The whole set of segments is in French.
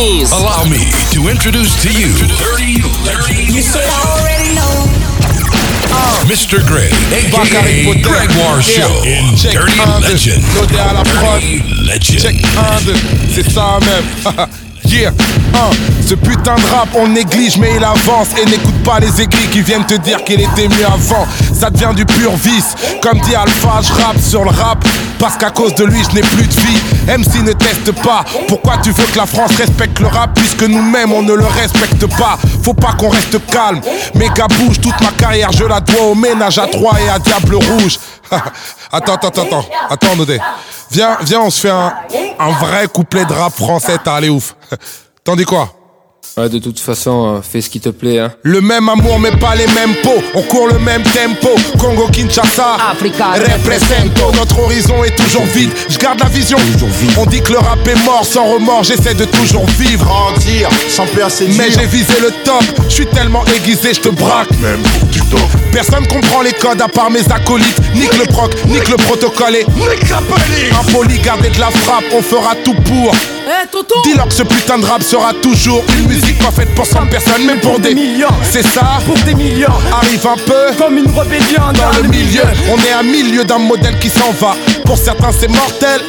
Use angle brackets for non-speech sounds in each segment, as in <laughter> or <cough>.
Blaze. Allow me to introduce to you Dirty Larry. You should already know. Mr. Gray, Bakary aka Potter. Gregoire Yeah. Show in Check Dirty un, deux. Legend. Lodé à la prod. Dirty Legend. Check 1, 2, c'est ça même. Un. Ce putain de rap, on néglige, mais il avance. Et n'écoute pas les aigris qui viennent te dire qu'il était mieux avant. Ça devient du pur vice. Comme dit Alpha, je rappe sur le rap. Parce qu'à cause de lui, je n'ai plus de vie. MC ne teste pas. Pourquoi tu veux que la France respecte le rap puisque nous-mêmes on ne le respecte pas? Faut pas qu'on reste calme. Méga bouge, toute ma carrière, je la dois au ménage à trois et à Diable Rouge. <laughs> attends, attends, attends, attends, Nodé. Viens, viens, on se fait un, un vrai couplet de rap français, t'as allé ouf. <laughs> T'en dis quoi? Ouais, de toute façon, euh, fais ce qui te plaît, hein. Le même amour mais pas les mêmes pots On court le même tempo. Congo Kinshasa Africa. Represento. Notre horizon est toujours vide. Je garde la vision. On dit que le rap est mort Sans remords. J'essaie de toujours vivre. Grandir, sans peur c'est Mais j'ai visé le top. Je suis tellement aiguisé je te braque. Même tu t'offres. Personne comprend les codes à part mes acolytes. Nique le proc, nique le protocole et Impoli, garder de la frappe. On fera tout pour. Eh, Toto. Dis-leur que ce putain de rap sera toujours Une musique pas faite pour 100 personnes Mais pour des millions. C'est ça Pour des millions, Arrive un peu comme une rébellion dans le milieu. On est à milieu d'un modèle qui s'en va. Pour certains, c'est mortel.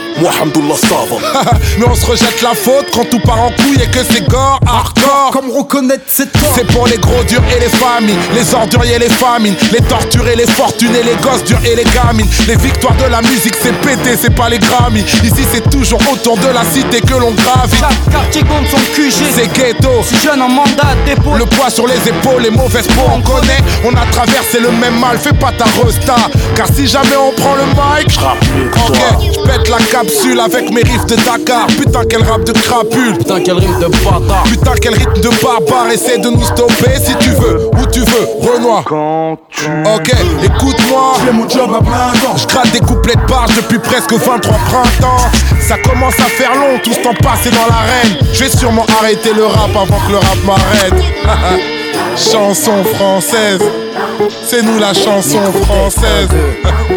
<laughs> Mais on se rejette la faute quand tout part en couille et que c'est gore, hardcore. Comme reconnaître cette tort C'est pour les gros durs et les familles, les orduriers et les famines, les torturés, les fortunés, les gosses durs et les gamines. Les victoires de la musique, c'est pété, c'est pas les Grammy. Ici, c'est toujours autour de la cité que l'on gravite. Chaque quartier compte son QG C'est ghetto. Si jeune en mandat dépôt Le poids sur les épaules, les mauvaises peaux, on connaît. On a traversé le même mal, fais pas ta resta. Car si jamais on prend le mic, ok, je pète la capsule avec mes riffs de Dakar. Putain, quel rap de crapule. Putain, quel rime de bâtard. Putain, quel rythme de barbare. Essaie de nous stopper si tu veux, où tu veux, Renoir. Ok, écoute-moi. mon job à plein temps. Je gratte des couplets de barge depuis presque 23 printemps. Ça commence à faire long, tout ce temps passé dans l'arène. Je vais sûrement arrêter le rap avant que le rap m'arrête. <laughs> chanson française, c'est nous la chanson française.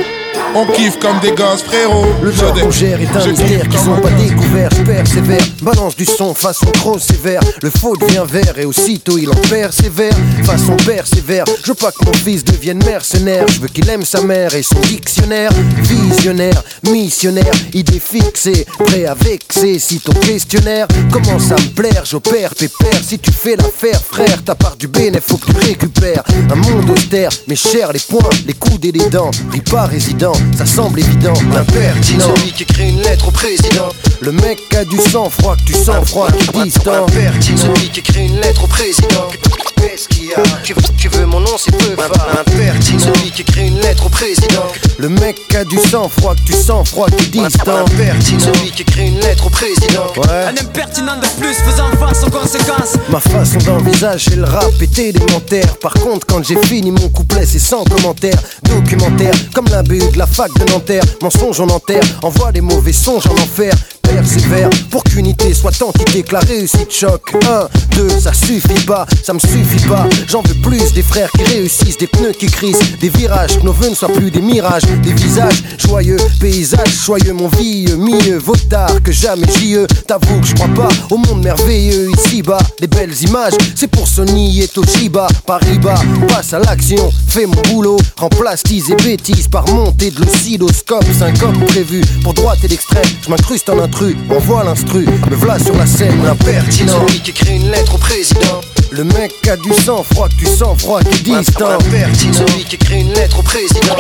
<laughs> On kiffe comme des gosses, frérot. Le dé- qu'on gère est un mystère qu'ils ont pas découvert. Je persévère, balance du son façon trop sévère. Le faux devient vert et aussitôt il en persévère. Façon persévère, je veux pas que mon fils devienne mercenaire. Je veux qu'il aime sa mère et son dictionnaire. Visionnaire, missionnaire, idée fixée, prêt à vexer. Si ton questionnaire commence à me plaire, j'opère pépère. Si tu fais l'affaire, frère, ta part du bénéfice, faut que tu récupères. Un monde austère, mais cher les poings, les coudes et les dents. Ris pas résident, ça semble évident. Impertinent. Celui qui écrit une lettre au président. Le mec a du sang froid, que tu sens froid, qui distant. Celui qui écrit une lettre au président. Qu'est-ce qu'il y a tu veux, tu veux mon nom, c'est peu Impertinent. Celui qui écrit une lettre au président. Le mec a du sang froid, que tu sens froid, qui distant. Celui qui écrit une lettre au président. Ouais. Un impertinent de plus faisant face aux conséquences Ma façon d'envisager le rap est élémentaire. Par contre, quand j'ai fini mon couplet, c'est sans commentaire. Documentaire, comme la BU de la fac de Nanterre. Mensonge en enterre, envoie des mauvais songes en enfer. Persévère pour qu'unité soit entité, que la réussite choque. Un, deux, ça suffit pas, ça me suffit pas. J'en veux plus des frères qui réussissent, des pneus qui crissent, des virages, que nos vœux ne soient plus des mirages, des visages joyeux, paysages joyeux, mon vieux, mieux vaut tard que jamais j'y T'avoue que je crois pas au monde merveilleux ici-bas. Les belles images, c'est pour Sony et Toshiba. Paris-Bas, passe à l'action, fais mon boulot. Remplace tease et bêtises par montée de l'oscilloscope. Syncope prévu pour droite et l'extrême. Je m'incruste en intrus, envoie l'instru. Me voilà sur la scène, l'impertinent. Celui qui écrit une lettre au président. Le mec a du sang froid, que tu sens froid, qui distant. Celui qui écrit une lettre au président.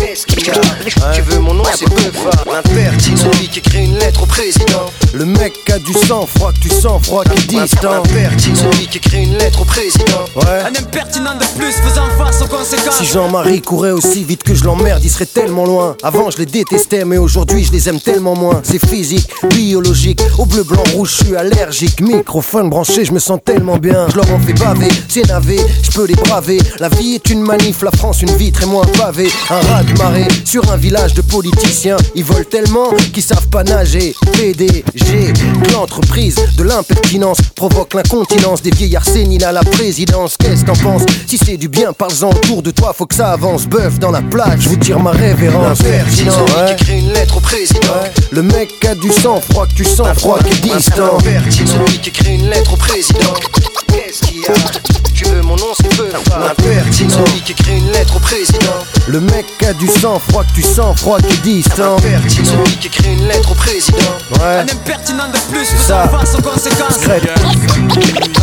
Qu'est-ce qu'il y a Tu veux mon nom, c'est peu Impertinent. Celui qui écrit une lettre au président. Le mec a du sang froid, que tu sens froid, qui distant. Celui qui écrit une lettre au président. Ouais. Un impertinent de plus faisant face aux conséquences Si Jean-Marie courait aussi vite que je l'emmerde, il serait tellement loin. Avant, je les détestais, mais aujourd'hui, je les aime tellement moins. C'est physique, biologique. Au bleu, blanc, rouge, je suis allergique. Microphone branché, je me sens tellement bien. Je leur en fais baver, c'est navé, je peux les braver. La vie est une manif, la France une vitre et moi un pavé. Un raz de marée sur un village de politiciens. Ils volent tellement qu'ils savent pas nager. PD, J'ai que l'entreprise de l'impertinence provoque l'incontinence des vieillards séniles à la présidence. Qu'est-ce t'en penses Si c'est du bien, parle-en autour de toi, faut que ça avance. Bœuf dans la plage, je vous tire ma révérence. L'impertinent, Ouais. qui écrit une lettre au président. Ouais. Le mec a du sang froid que tu sens froid qui est distant. Celui qui écrit une lettre au président. Qu'est-ce qu'il y a? Tu veux mon nom, c'est peu. L'impertinent. Celui qui écrit une lettre au président. Le mec a du sang froid que tu sens froid qui est distant. Celui qui écrit une lettre au président. Ouais. Un impertinent de plus Ça. faisant face aux conséquences. Crête.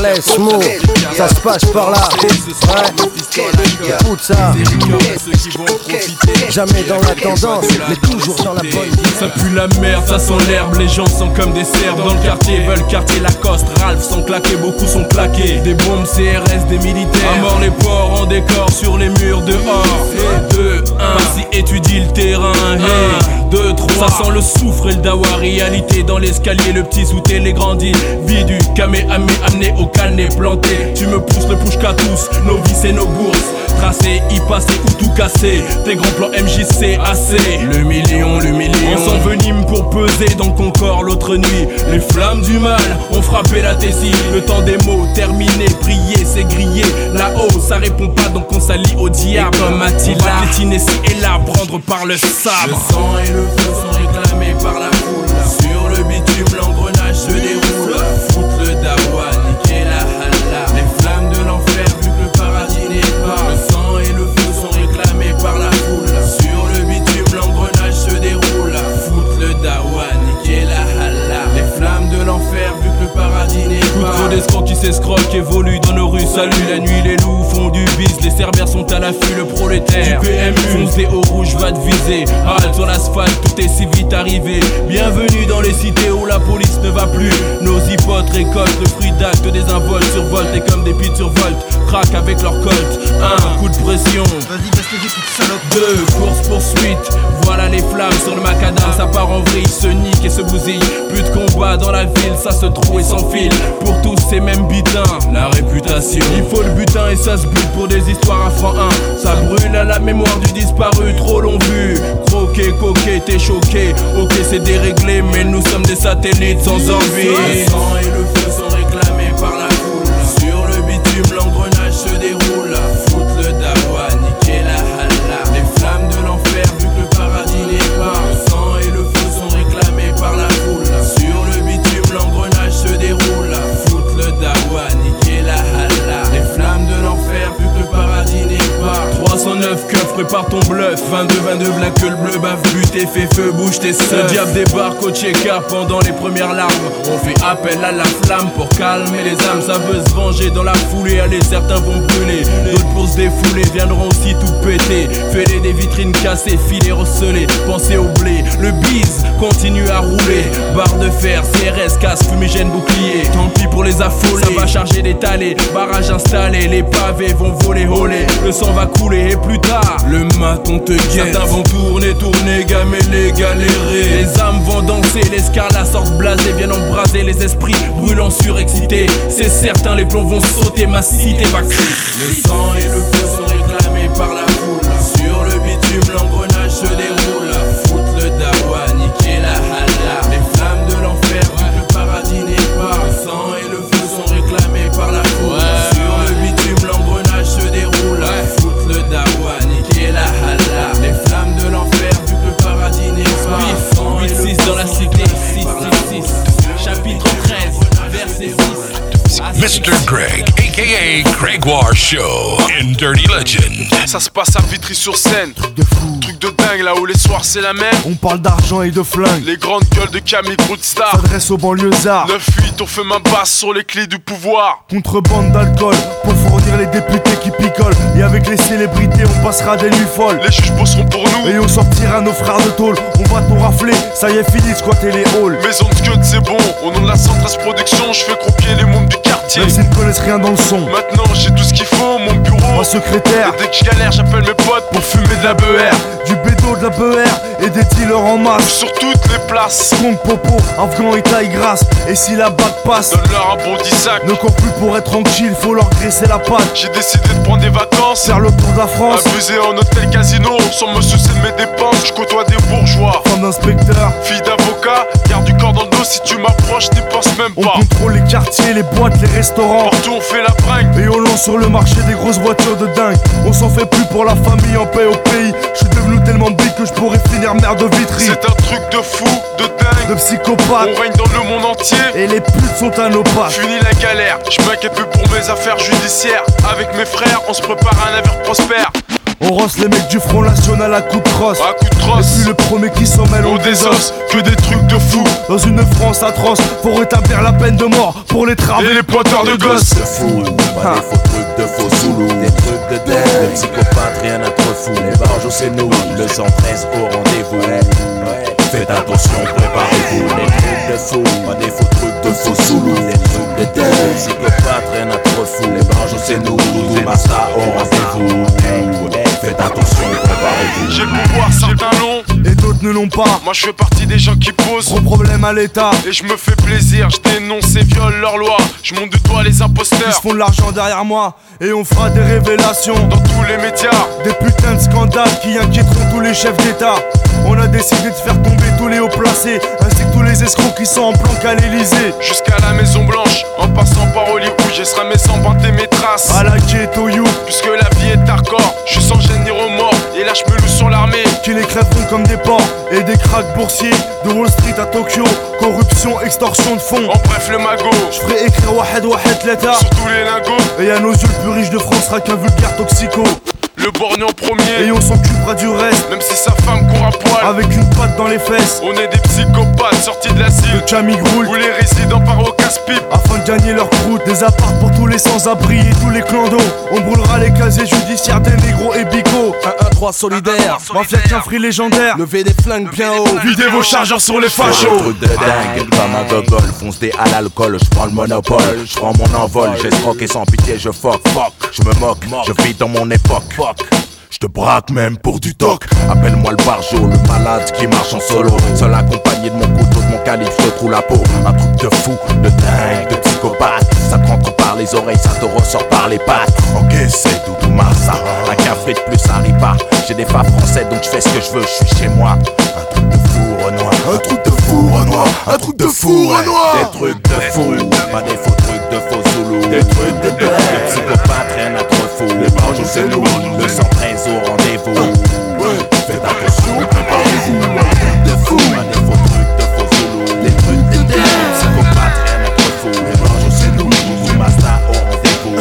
Laisse mot, ça se passe par là. Ouais. Écoute ça. Jamais dans la tendance, mais toujours dans la Ça pue la merde, ça sent l'herbe, les gens sont comme des cerfs Dans le quartier, veulent quartier Lacoste, Ralph sont claqués, beaucoup sont claqués. Des bombes CRS, des militaires. À mort les porcs en décor sur les murs dehors. Et 2, 1, si étudie le terrain. Hey, 2, 3, ça sent le soufre et le dawa Réalité dans l'escalier, le petit souté, les grandis. Vie du kamehameha amené au canet planté. Tu me pousses le push qu'à tous, nos vies et nos bourses. Tracé, y passer ou tout casser. Tes grands plans MJC assez Le million, le million. On s'envenime pour peser dans ton corps l'autre nuit. Les flammes du mal ont frappé la tessie Le temps des mots terminé, prier c'est grillé Là-haut ça répond pas donc on s'allie au diable. Et Comme Attila, on va et là, prendre par le sabre. Le sang et le feu sont réclamés par la foule. Sur le bitume l'engrenage se déroule. Foutre le dawa, s'escroquent évoluent dans nos rues. Salut la nuit les loups font du bis Les cerbères sont à l'affût le prolétaire. Du PMU. Foncé au rouge va te viser. Halte sur l'asphalte tout est si vite arrivé. Bienvenue dans les cités où la police ne va plus. Nos hypotes récoltent le fruit d'actes des involtes Survoltent et comme des pites survoltent Craquent avec leur colt. Un coup de pression. Vas-y, salope. deux, course poursuite, voilà les flammes sur le macadam, ça part en vrille, se nique et se bousille. Plus de combat dans la ville, ça se trouve et s'enfile. Pour tous ces mêmes la réputation. Il faut le butin et ça se bute pour des histoires à franc 1. Ça brûle à la mémoire du disparu, trop long vu. Croqué, coqué, t'es choqué. Ok, c'est déréglé, mais nous sommes des satellites sans envie. Prépare ton bluff. 22, 22, black que le bleu bave, but et fait feu, bouge tes seufs. Le diable débarque au checker pendant les premières larmes. On fait appel à la flamme pour calmer les âmes. Ça veut se venger dans la foulée. Allez, certains vont brûler, d'autres pour se défouler viendront aussi tout péter. Fêler des vitrines cassées, filets recelés. Pensez au blé, le bise continue à rouler. Barre de fer, CRS, casque, fumigène, bouclier. Tant pis pour les affolés. Ça va charger des talés, barrage installé. Les pavés vont voler, voler. Le sang va couler et plus tard, le maton te guette. Certains vont tourner, tourner, gameler, galérer. Les âmes vont danser, les scarlats sortent blasés, viennent embraser les esprits brûlants surexcités. C'est certain, les plombs vont sauter, ma cité va crier. Le sang et le feu sont réclamés par la foule. Sur le bitume, l'engrenage Mr. Greg, aka Gregoire Show, in Dirty Legend. Ça se passe à Vitry-sur-Seine. De fou. Truc de dingue là où les soirs c'est la même. On parle d'argent et de flingue. Les grandes gueules de Camille Broodstar. S'adresse aux banlieusards. 9-8, on fait ma basse sur les clés du pouvoir. Contrebande d'alcool pour fournir les députés qui picolent. Et avec les célébrités, on passera des nuits folles. Les juges bosseront pour nous. Et on sortira nos frères de tôle. On va tout rafler, ça y est, fini de squatter les halls. Maison de c'est bon. Au nom de la Centrale Production, je fais croupier les membres du quartier. Même s'ils ne connaissent rien dans le son. Maintenant, j'ai tout ce qu'il faut, mon bureau. Ma secrétaire, Et dès que je galère, j'appelle mes potes pour fumer de la beurre. du bédo, de la BR et des dealers en masse. Sur toutes les places, Compte popo, afghan et taille grasse. Et si la bague passe, donne-leur un bon 10 sac. ne cours plus pour être tranquille, faut leur graisser la patte. J'ai décidé de prendre des vacances. Faire le tour de la France, Abuser en hôtel casino, sans me soucier de mes dépenses. Je côtoie des bourgeois. femme d'inspecteur, Fille d'avocat, garde du corps dans le dos, si tu m'approches, t'y penses même On pas. contrôle les quartiers, les boîtes, les restaurants. Partout on fait la bringue. Et on lance sur le marché des grosses voitures de dingue. On s'en fait plus pour la famille en paix au pays. Je suis devenu tellement big que je pourrais finir mère de vitry. C'est un truc de fou, de dingue. De psychopathe. On règne dans le monde entier. Et les putes sont à nos pattes. Fini la galère, je m'inquiète plus pour mes affaires judiciaires. Avec mes frères, on se prépare à un avenir prospère. On rosse les mecs du Front National à coups de crosse. À coup de Et trosse, puis le premier qui s'en mêle, on on désosse, que des trucs de fou. Dans une France atroce, pour rétablir la peine de mort pour les Et travaux. les pointeurs de gosses. de fou, pas des faux trucs de faux zoulous, des trucs de dingue, de psychopathes, rien à trop fou. Les barges c'est nous, le 113 au rendez-vous. Faites attention, préparez-vous. Les trucs de fou, pas des faux trucs de faux zoulous, des trucs de dingue, de psychopathes, rien à trop fou. Les barges c'est nous, Doudou Massa au rendez-vous. Faites attention, préparez-vous. J'ai le pouvoir, certains l'ont. Et d'autres ne l'ont pas. Moi je fais partie des gens qui posent. Gros problème à l'État. Et je me fais plaisir, je dénonce et viole leurs lois. Je monte du doigt les Ils se imposteurs. font de l'argent derrière moi. Et on fera des révélations. Dans tous les médias, Des putains de scandales qui inquiéteront tous les chefs d'État. On a décidé de faire tomber tous les hauts placés, ainsi que tous les escrocs qui sont en planque à l'Elysée. jusqu'à la Maison Blanche, en passant par Hollywood, je serai mes sans pinter mes traces. À la ghetto you, Puisque la vie est hardcore, je suis sans gêne Et là je me loue sur l'armée. qui les comme des porcs. Et des cracks boursiers, de Wall Street à Tokyo. Corruption, extorsion de fonds. En bref, le magot, Je ferai écrire Wahed Wahed l'État. sur tous les lingots. Et à nos yeux, le plus riche de France sera qu'un vulgaire toxico. Le borgne en Et premier, on s'occupera du reste, même si sa femme court à poil. avec une patte dans les fesses. On est des psychopathes sortis de l'asile. Le Camille Groul, Où les résidents partent au casse-pipe. afin de gagner leur croûte. Des apparts pour tous les sans-abri et tous les clandos. On brûlera les casiers judiciaires des négros et bigots. 1-1-3 solidaire. Mafia qu'un free légendaire. Levez des flingues bien haut. Videz vos chargeurs sur les fachos. des trucs de dingue, comme un gogol, fonce des à l'alcool, je prends le monopole, je prends mon envol, j'escroque et sans pitié je fuck, fuck, je me moque, je vis dans mon époque, Je te braque même pour du toc. Appelle-moi le barjo, le malade qui marche en solo. Seul accompagné de mon couteau, de mon calibre, je trouve la peau. Un truc de fou, de dingue, de psychopathe. Ça te rentre par les oreilles, ça te ressort par les pattes. Ok, c'est Doudou Massa Un café de plus arrive pas. J'ai des pas français donc je fais ce que je veux, je suis chez moi. Un truc de fou Renoir, un truc de fou Renoir, un truc de fou Renoir. Des trucs de fou, pas des faux trucs de faux zoulous Des trucs de c'est nous, le 113 au rendez-vous Faites attention, préparez-vous De fou, des faux trucs de faux Les trucs de trop fou. Les barges c'est nous, Massa au rendez-vous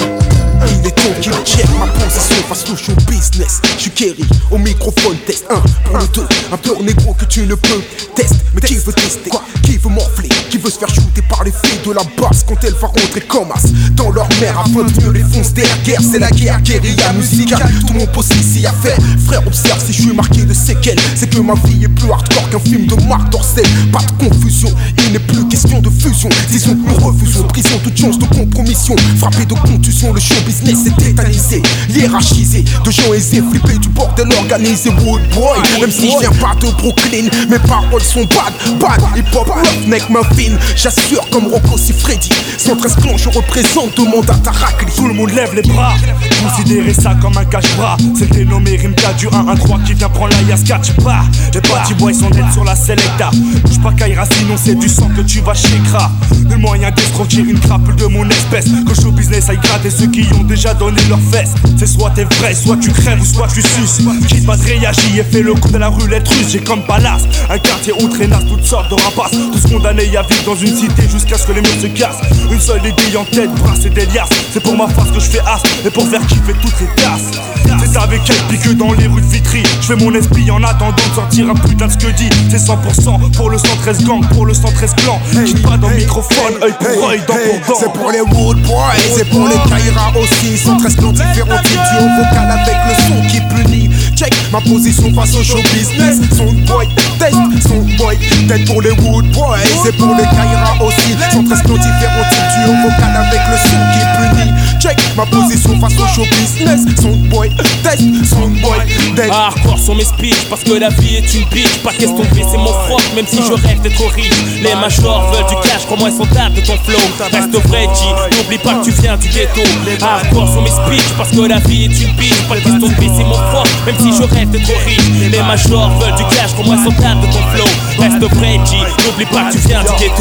Il est temps qu'il check ma position face au business. Kerry au microphone test. 1 pour le 2. Un pur négro que tu ne peux test. Mais qui veut tester? Quoi? Qui veut morfler? Qui se faire shooter par les filles de la basse quand elle va rentrer comme as dans leur mère afin de mieux les foncer la guerre C'est la guerre, guérilla musicale. Tout mon poste ici à faire. Frère, observe si je suis marqué de séquelles. C'est que ma vie est plus hardcore qu'un film de Marc Dorcel. Pas de confusion, il n'est plus question de fusion. Disons que nous refusons prison, toute chance de compromission. Frappé de contusion, le show business est tétanisé, hiérarchisé. De gens aisés, flippés du bordel organisé. Wood boy, même si je viens pas de Brooklyn, mes paroles sont bad, bad. Hip hop, neck ma fine. J'assure comme Rocco si Freddy. 113 plans, je représente, demande à Tarakli. Tout le monde lève les bras. Considérez ça comme un cache-bras. C'est le dénommé Rimka du 1-1-3 qui vient prendre la Yaska. Tu pars. Les petits boys sont nets sur la Selecta. Bouge pas Kaira, sinon c'est du sang que tu vas chez Kra. Le moyen d'escroquer une crapule de mon espèce. Que show business aille gratter ceux qui ont déjà donné leurs fesses. C'est soit t'es vrai, soit tu crèves ou soit tu suces. Quitte pas de réagir et fais le coup de la roulette russe. J'ai comme palace un quartier où traînasse toutes sortes de rapaces. Tous condamnés à vivre dans une cité jusqu'à ce que les murs se cassent. Une seule idée en tête, brasser des liasses. C'est pour ma face que je fais as et pour faire kiffer toutes les tasses. C'est avec elle pique dans les rues de Vitry. Je fais mon esprit en attendant de sortir un putain de ce que dit. C'est 100% pour le 113 gang, pour le 113 clan. J'suis pas dans le microphone, œil pour œil, dent pour dent. C'est pour les Wood Boys, c'est pour les Kaira aussi. Sont très plans différents, duo vocal avec le son qui punit. Check ma position face au show business. Son boy, test, son boy, tête pour les Wood Boys, c'est pour les Kaira aussi. Sont très plans différents, duo vocal avec le son qui punit. Check ma position face au show business. Son boy, test, son boy, tête. Hardcore sont mes speeches parce que la vie est une bitch Pas question de baisser mon froc même si je rêve d'être riche Les majors veulent du cash, comment elles sont dates de ton flow. Reste vrai, G, n'oublie pas que tu viens du ghetto. Hardcore sur mes speeches, parce que la vie est une bitch. Pas question de baisser mon fort, même si je rêve d'être riche. Les majors veulent du cash, comment elles sont dates de ton flow. Reste vrai, G, n'oublie pas que tu viens du ghetto.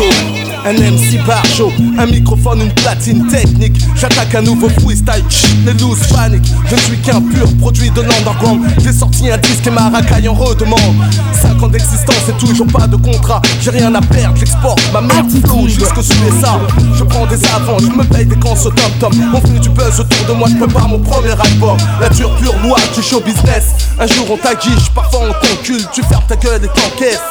Un MC par show, un microphone, une platine technique. J'attaque un nouveau freestyle, chut, les loose paniques. Je ne suis qu'un pur produit de l'underground. J'ai sorti un disque et ma racaille en redemande. 5 ans d'existence et toujours pas de contrat. J'ai rien à perdre, j'exporte ma merde flow jusqu'aux USA. Je prends des avants, je me paye des cons au top top. On fait du buzz autour de moi, je prépare mon premier album. La dure pure loi du show business. Un jour on t'aguiche, parfois on t'encule. Tu fermes ta gueule et t'encaisses.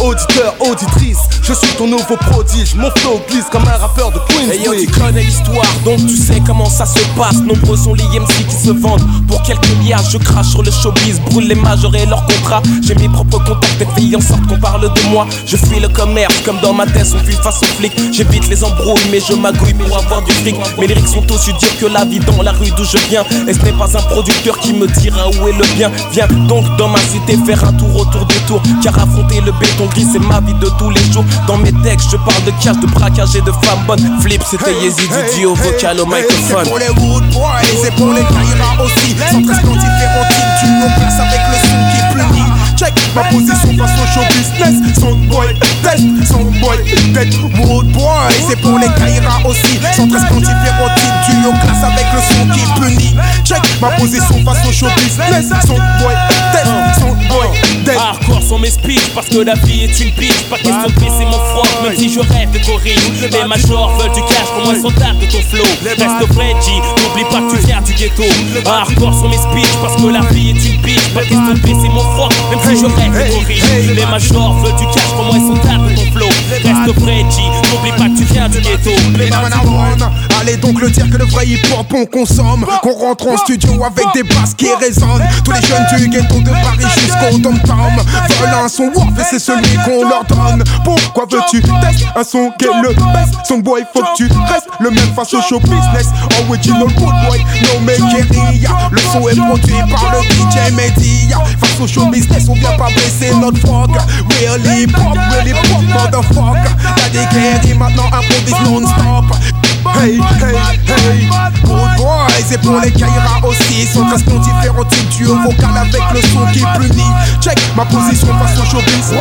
Auditeur, auditrice, je suis ton nouveau prodige. Mon flow glisse comme un rappeur de Queens. Yo, tu connais l'histoire, donc tu sais comment ça se passe. Nombreux sont les MC qui se vendent pour quelques milliards. Je crache sur le showbiz, brûle les majors et leurs contrats. J'ai mes propres contacts et filles en sorte qu'on parle de moi. Je fuis le commerce comme dans ma tête, on fuit face aux flics. J'évite les embrouilles, mais je magouille pour avoir du fric. Mes lyrics sont aussi durs que la vie dans la rue d'où je viens. Et ce n'est pas un producteur qui me dira où est le bien. Viens donc dans ma cité faire un tour autour des tours. Car affronter le béton c'est ma vie de tous les jours. Dans mes textes, je parle de cash, de braquage et de femmes bonnes. Flip, c'était Yezi du duo vocal au microphone. C'est pour les Wood Boys, c'est pour les Kaira aussi. Sans différentine, tu nous places avec le son qui punit. Check ma position face au show business. Soundboy, test, soundboy, tête. Wood Boy, c'est pour les Kaira aussi. Sans très différentine, tu nous classes avec le son qui punit. Check ma position face au show business. Soundboy, test, soundboy, Hardcore sont mes speeches parce que la vie est une pitch. Pas question de baisser mon front, même si je rêve de courir. Les majors veulent du cash, pour moi sont dates de ton flow. Reste vrai, G, n'oublie pas que tu viens du ghetto. Hardcore sont mes speeches parce que la vie est une pitch. Pas question de baisser mon front, même si je rêve de courir. Les majors veulent du cash, pour moi sont dates de ton flow. Reste vrai, G, n'oublie pas que tu viens du ghetto. Allez donc le dire que le vrai hip-hop on consomme Qu'on rentre en studio avec des basses qui résonnent Tous les jeunes du ghetto de Paris jusqu'au dom-tom Veulent un son warp et c'est celui qu'on leur donne. Pourquoi veux-tu tester un son qui le best? Son boy faut que tu restes le même face au show business. Original good boy, no make Le son est produit par le DJ Media. Face au show business on vient pas baisser notre frog Really pop, really pop motherfucker. Y'a des guerriers maintenant improvisent non-stop Hey, hey, hey. Good boys, et pour les Kaira aussi. Sont très différents types duo vocal avec le son qui punit. Check ma position face au showbiz.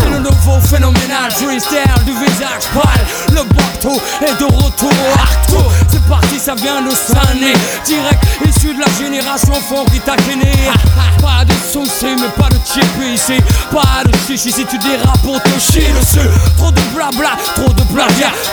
C'est le nouveau phénoménal. Freestyle du visage pâle. Le bateau est de retour. Arto C'est parti, ça vient de Sané Direct issu de la génération fond qui t'a gêné Pas de soucis mais pas de chip ici. Pas de chichi si tu dérapes pour te chier dessus. Trop de blabla, trop de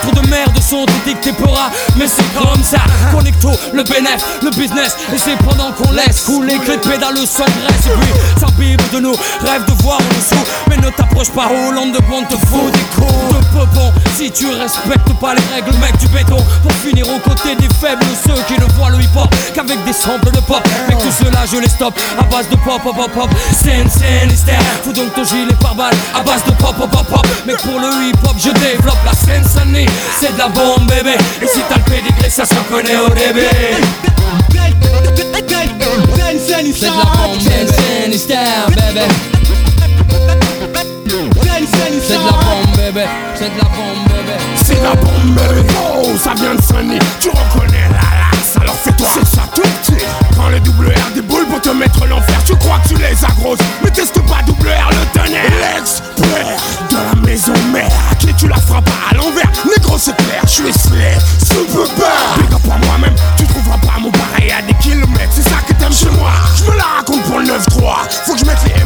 Trop de merde sont dictés pora Mais c'est comme ça. Connecto, le bénéf, le business. Et c'est pendant qu'on laisse couler que les pédales s'engraissent Et puis s'imbibe de nous, rêve de voir en dessous Mais ne t'approche pas Hollande de bon te faut des coups. De peupon Si tu respectes pas les règles mec du béton. Pour finir aux côtés des faibles Ceux qui ne voient le hip-hop qu'avec des samples de pop. Mais tout cela je les stoppe à base de pop pop pop pop. Scène, hystère Fous donc ton gilet par balle à base de pop pop pop pop. Mais pour le hip-hop je développe la C'est de la bombe bébé Et si t'as le pédigré ça se reconnaît au début C'est de la bombe hystère bébé C'est de la bombe bébé C'est de la bombe bébé C'est la bombe bébé Oh ça vient de Sunny Tu reconnais la C'est ça tout petit Prends le double R des boules pour te mettre l'enfer. Tu crois que tu les agroses. Mais teste pas double R le tonnerre? L'expert de la maison mère. À qui tu la frappes à l'envers? Négro c'est clair je suis slay Super bad Big up à moi-même Tu trouveras pas mon pareil à des kilomètres. C'est ça que t'aimes chez moi. Je me la raconte pour le 9-3 Faut que je mette les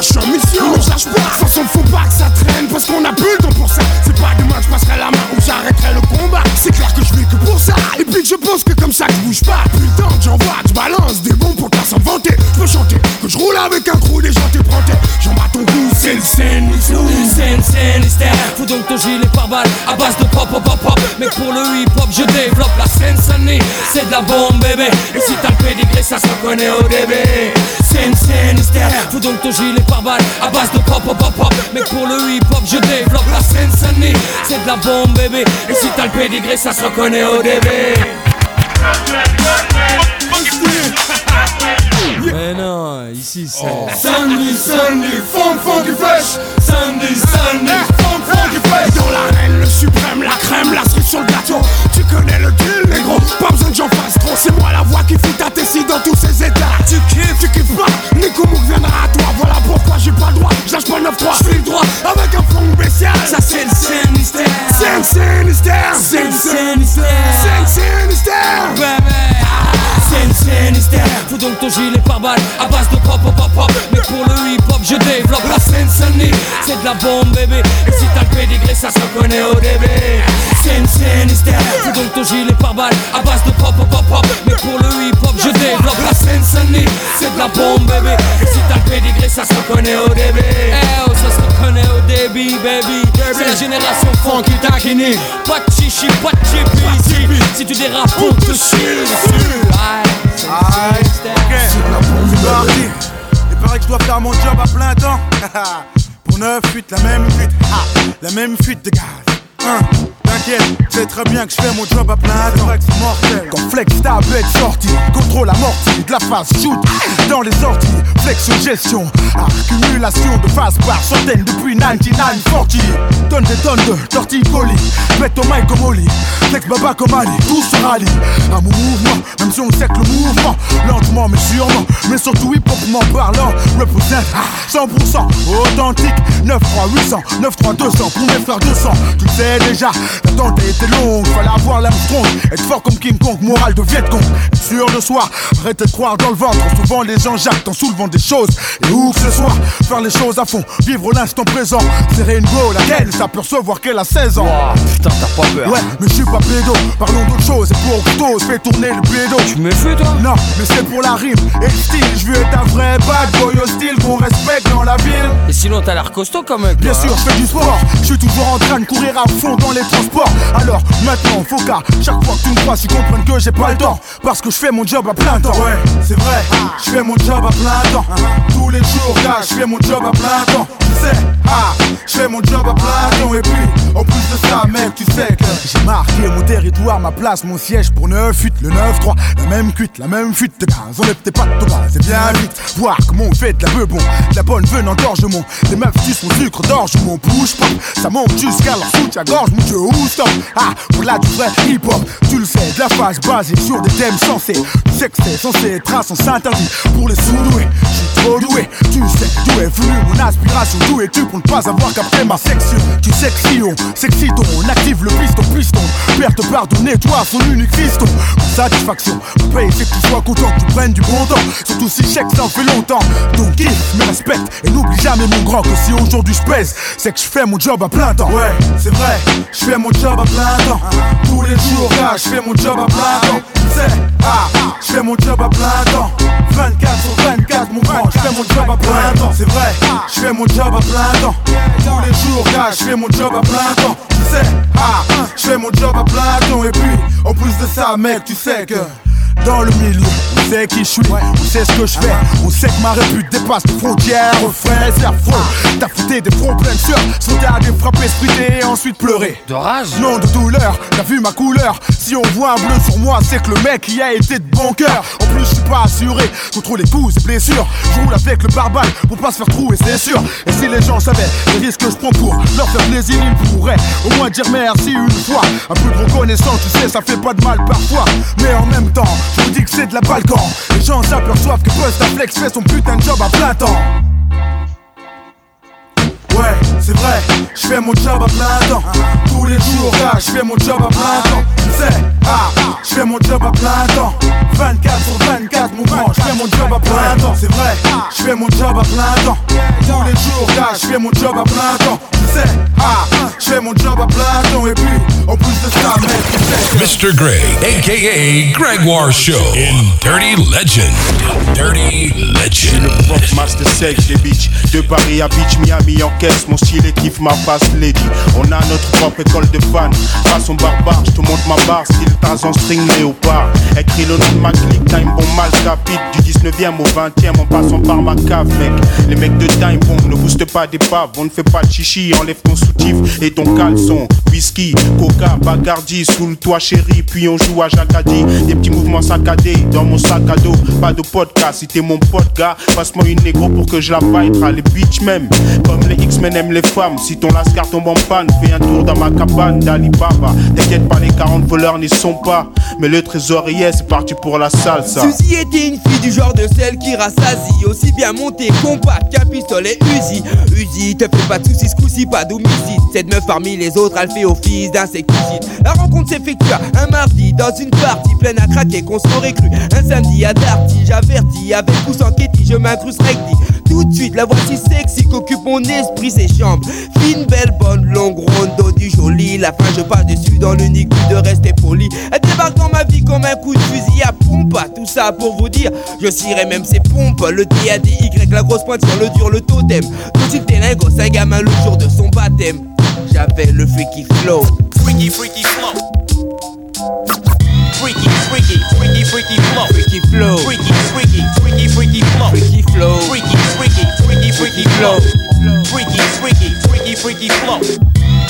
Suis en mission. Je lâche pas De toute façon faut pas que ça traîne Parce qu'on a plus le temps pour ça. C'est pas demain que je passerai la main Ou j'arrêterai le combat. C'est clair que je vis que pour ça. Et puis je pense que comme ça je bouge pas. Que j'envoie Je balance des bombes pour pas s'en vanter. Je peux chanter. Que je roule avec un crew Des gens t'éprantés J'en bats ton cou C'est le scène Fous donc ton gilet par balle à base de pop pop pop pop. Mais pour le hip hop je développe la scène C'est de la bombe bébé. Et si t'as le pédigré ça se reconnaît au début Scène, hystère Fous donc ton gilet par balle à base de pop pop pop pop. Mais pour le hip hop je développe la scène Sunny C'est de la bombe bébé. Et si t'as le pédigré ça se reconnaît au début Mais non, ici c'est Sandy, Sandy, funk, funky fresh. Sandy, Sandy, dans l'arène, le suprême, la crème, la cerise sur le gâteau. Tu connais le deal, les gros, pas besoin que j'en fasse trop C'est moi la voix qui fout ta tessie dans tous ses états. Tu kiffes, tu kiffes pas, Nico Mouk viendra à toi. Voilà pourquoi j'ai pas le droit, je lâche pas 9-3, je le droit Avec un Sinister. Ça c'est le Sinister. C'est Sinister. C'est le Sinister. C'est Sinister. Baby. C'est une Sinister. Faut donc ton gilet par balle à base de pop pop pop pop. Mais pour le hip hop, je développe la Seine-Saint-Denis. C'est de la bombe, bébé. Et si t'as le pédigré, ça se reconnaît au début. C'est une Sinister. Faut donc ton gilet par balle à base de pop pop pop pop. Mais pour le hip hop, je développe la Seine-Saint-Denis. C'est de la bombe, bébé. Et si t'as le pédigré, ça se reconnaît au début. Ça se reconnaît au débit, baby. C'est la génération funky taquini. Pas de chichi, pas de chippy. Si tu dérapes, on te chie dessus. Aïe, c'est. Il paraît que je dois faire mon job à plein temps. <laughs> Pour 9 fuites, la même fuite. Ah, la même fuite de gaz. Hein, T'inquiète, c'est très bien que je fais mon job à plein temps. Mortel. Quand Flex tab est sorti, contrôle amorti de la phase shoot dans les sorties. Flex gestion, accumulation de phases par centaines depuis 9940. Donne des tonnes de torticolis, mets ton mic comme Oli. Flex baba comme Ali, tout se rallie mon mouvement, même si on sait que le mouvement, lentement mais sûrement, mais surtout hip hopement parlant, représente 100% authentique. 9 3 800, 9 3 200 pour mes frères 200. Tu sais déjà, l'attente a été longue, fallait avoir l'âme strong, être fort comme King Kong, morale de Viet Cong, être sûr de soi, arrêtez de croire dans le ventre. Souvent les gens jactent en soulevant des choses, et où que ce soit, faire les choses à fond, vivre l'instant présent. Serrer une go, laquelle? S'apercevoir qu'elle a 16 ans. putain, t'as pas peur. Ouais, mais je suis pas pédo, parlons d'autre chose, et pour je fais tourner le pédo. Tu me fais toi? Non, mais c'est pour la rime et le style, je veux être un vrai bad boy hostile qu'on respecte dans la ville. Et sinon, t'as l'air costaud quand même. Bien sûr, je fais du sport, je suis toujours en train de courir à fond dans les transports. Alors maintenant, faut qu'à chaque fois que tu me crois, tu comprennes que j'ai pas le temps. Parce que je fais mon job à plein temps. Ouais, c'est vrai, je fais mon job à plein temps. Tous les jours, gars, je fais mon job à plein temps. Tu sais, ah, je fais mon job à plein temps. Et puis, en plus de ça, mec, tu sais que j'ai marqué mon territoire, ma place, mon siège pour 9 8 le 9-3, la même cuite, la même fuite de gaz. Enlève tes pattes au bas, c'est bien vite. Voir comment on fait de la bon, de la bonne veine engorgement. Les meufs sucent mon sucre d'orge, mon bouge pas. Ça monte jusqu'à la soutien-gorge, mon dieu, où stop Ah, pour là du vrai hip-hop, tu le sais, de la phase basée sur des thèmes sensés. Que c'est censé être un sens interdit pour les sous-doués. Je suis trop doué, tu sais d'où est venu mon aspiration? D'où es-tu pour ne pas avoir capté ma section Tu sais que si on s'excite, on active le piston, piston. Père te pardonner, toi, son unique fiston. Satisfaction, paye, c'est que tu sois content, tu prennes du bon temps. Surtout si chèque, ça fait longtemps. Donc kiffe, me respecte et n'oublie jamais mon grand que si aujourd'hui je pèse, c'est que je fais mon job à plein temps. Ouais, c'est vrai, je fais mon job à plein temps. Tous les jours, gars, je fais mon job à plein temps. Tu sais, ah, je fais mon job à plein temps. 24 sur 24, mon grand, je fais mon job à plein temps. C'est vrai, je fais mon job à plein temps. Tous les jours, gars, je fais mon job à plein temps. Tu sais, ah, je fais mon job à plein temps. Et puis, en plus de ça, mec, tu sais que. Dans le milieu, on sait qui je suis, on sait ce que je fais, on sait que ma répute dépasse les frontières, frère, c'est affreux. T'as fouté des problèmes sur, sauté à des frappes et ensuite pleurer. De rage Non, de douleur, t'as vu ma couleur. Si on voit un bleu sur moi, c'est que le mec y a été de bon cœur. En plus, je suis pas assuré contre les coups et blessures. Je roule avec le barbare pour pas se faire trouer, c'est sûr. Et si les gens savaient les risques que je prends pour leur faire plaisir, ils pourraient au moins dire merci une fois. Un peu de reconnaissance, tu sais, ça fait pas de mal parfois. Mais en même temps, je dis que c'est de la balkan. Les gens s'aperçoivent que Flex fait son putain de job à plein temps. Ouais, c'est vrai, je fais mon job à plein temps. Tous les jours, gars, je fais mon job à plein temps. Tu sais, ah, je fais mon job à plein temps. 24 sur 24, mon grand, je fais mon job à plein temps. C'est vrai, je fais mon job à plein temps. Tous les jours, gars, je fais mon job à plein temps. Tu sais, ah, je fais mon job à plein temps. Et puis, en plus de ça, mec, tu sais que- Mr. Greg, aka Gregoire Show in Dirty Legend. Dirty Legend. Le prof master sex des bitch De Paris à Beach, Miami en caisse Mon style est kiff ma face lady On a notre propre école de fans. Façon barbare, je te montre ma barre. Style Tarzan string léopard Écrit le nom de ma clique Time bomb mal capite Du 19ème au 20ème en passant par ma cave mec. Les mecs de Time bomb ne booste pas des paves. On ne fait pas de chichi, enlève ton soutif et ton caleçon. Whisky, coca, bacardi Sous le toit chéri, puis on joue à Jacadi Des petits mouvements saccadés dans mon sac à dos. Pas de podcast, si t'es mon pote gars Passe-moi une négro pour que je la à les bitches même. Comme les X-Men aiment les Si ton lascar tombe en panne Fais un tour dans ma cabane d'Alibaba T'inquiète pas les 40 voleurs n'y sont pas Mais le trésorier, c'est parti pour la salsa. Suzy était une fille du genre de celle qui rassasie. Aussi bien montée, compact qu'un pistolet Uzi. Uzi, te fais pas de soucis, ce pas d'homicide. Cette meuf parmi les autres, elle fait office d'insecticide. La rencontre s'effectue un mardi dans une partie pleine à craquer qu'on s'aurait cru. Un samedi à Darty, j'avertis avec ou sans Ketty, je m'incruste recti. Tout de suite, la voici sexy qu'occupe mon esprit, ses Fine, belle, bonne, longue, ronde, du joli. La fin, je passe dessus dans l'unique but de rester poli. Elle débarque dans ma vie comme un coup de fusil à pompe. Tout ça pour vous dire, je cirerai même ses pompes. Le D-A-D-Y, la grosse pointe sur le dur, le totem. Tout de t'es c'est un gamin le jour de son baptême. J'avais le freaky flow. Freaky, freaky flow. Freaky, freaky, freaky, freaky flow. Freaky flow. Freaky, freaky, freaky, freaky flow. Freaky flow. Freaky, freaky, freaky, freaky flow. Freaky, freaky,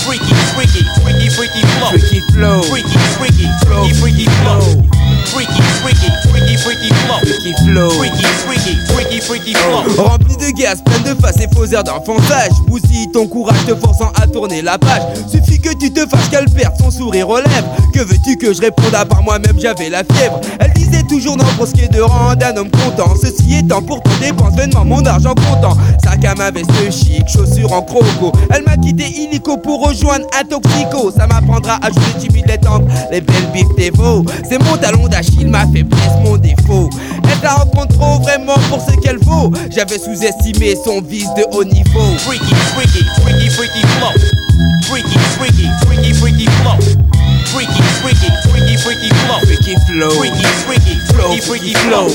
freaky, freaky flow. Freaky, freaky, freaky, freaky flow. Freaky flow. Freaky, freaky, freaky, freaky flow. Freaky, freaky, freaky, freaky flow. Freaky flow. Freaky, freaky, freaky, freaky flow. Rempli de gaz, plein de faces et faux airs d'enfantage. Bousille ton courage te forçant à tourner la page. Suffit que tu te fasses qu'elle perde son sourire aux lèvres. Que veux-tu que je réponde à part moi-même, j'avais la fièvre. Elle disait toujours non pour ce qui est de rendre un homme content. Ceci étant, pourtant dépense vainement mon argent comptant. Sac à ma veste chic, chaussures en croco. Elle m'a quitté illico pour rejoindre un toxico. Ça m'apprendra à jouer timide les tempes, les belles bifs des veaux. C'est mon talon d'Achille, ma faiblesse, mon défaut. Elle la rencontre trop vraiment pour ce qu'elle vaut. J'avais sous-estimé son vice de haut niveau. Freaky, freaky, freaky, freaky flow. Freaky, freaky, freaky, freaky flow. Freaky, freaky, freaky, freaky flow. Freaky flow. Freaky, freaky, freaky, freaky flow.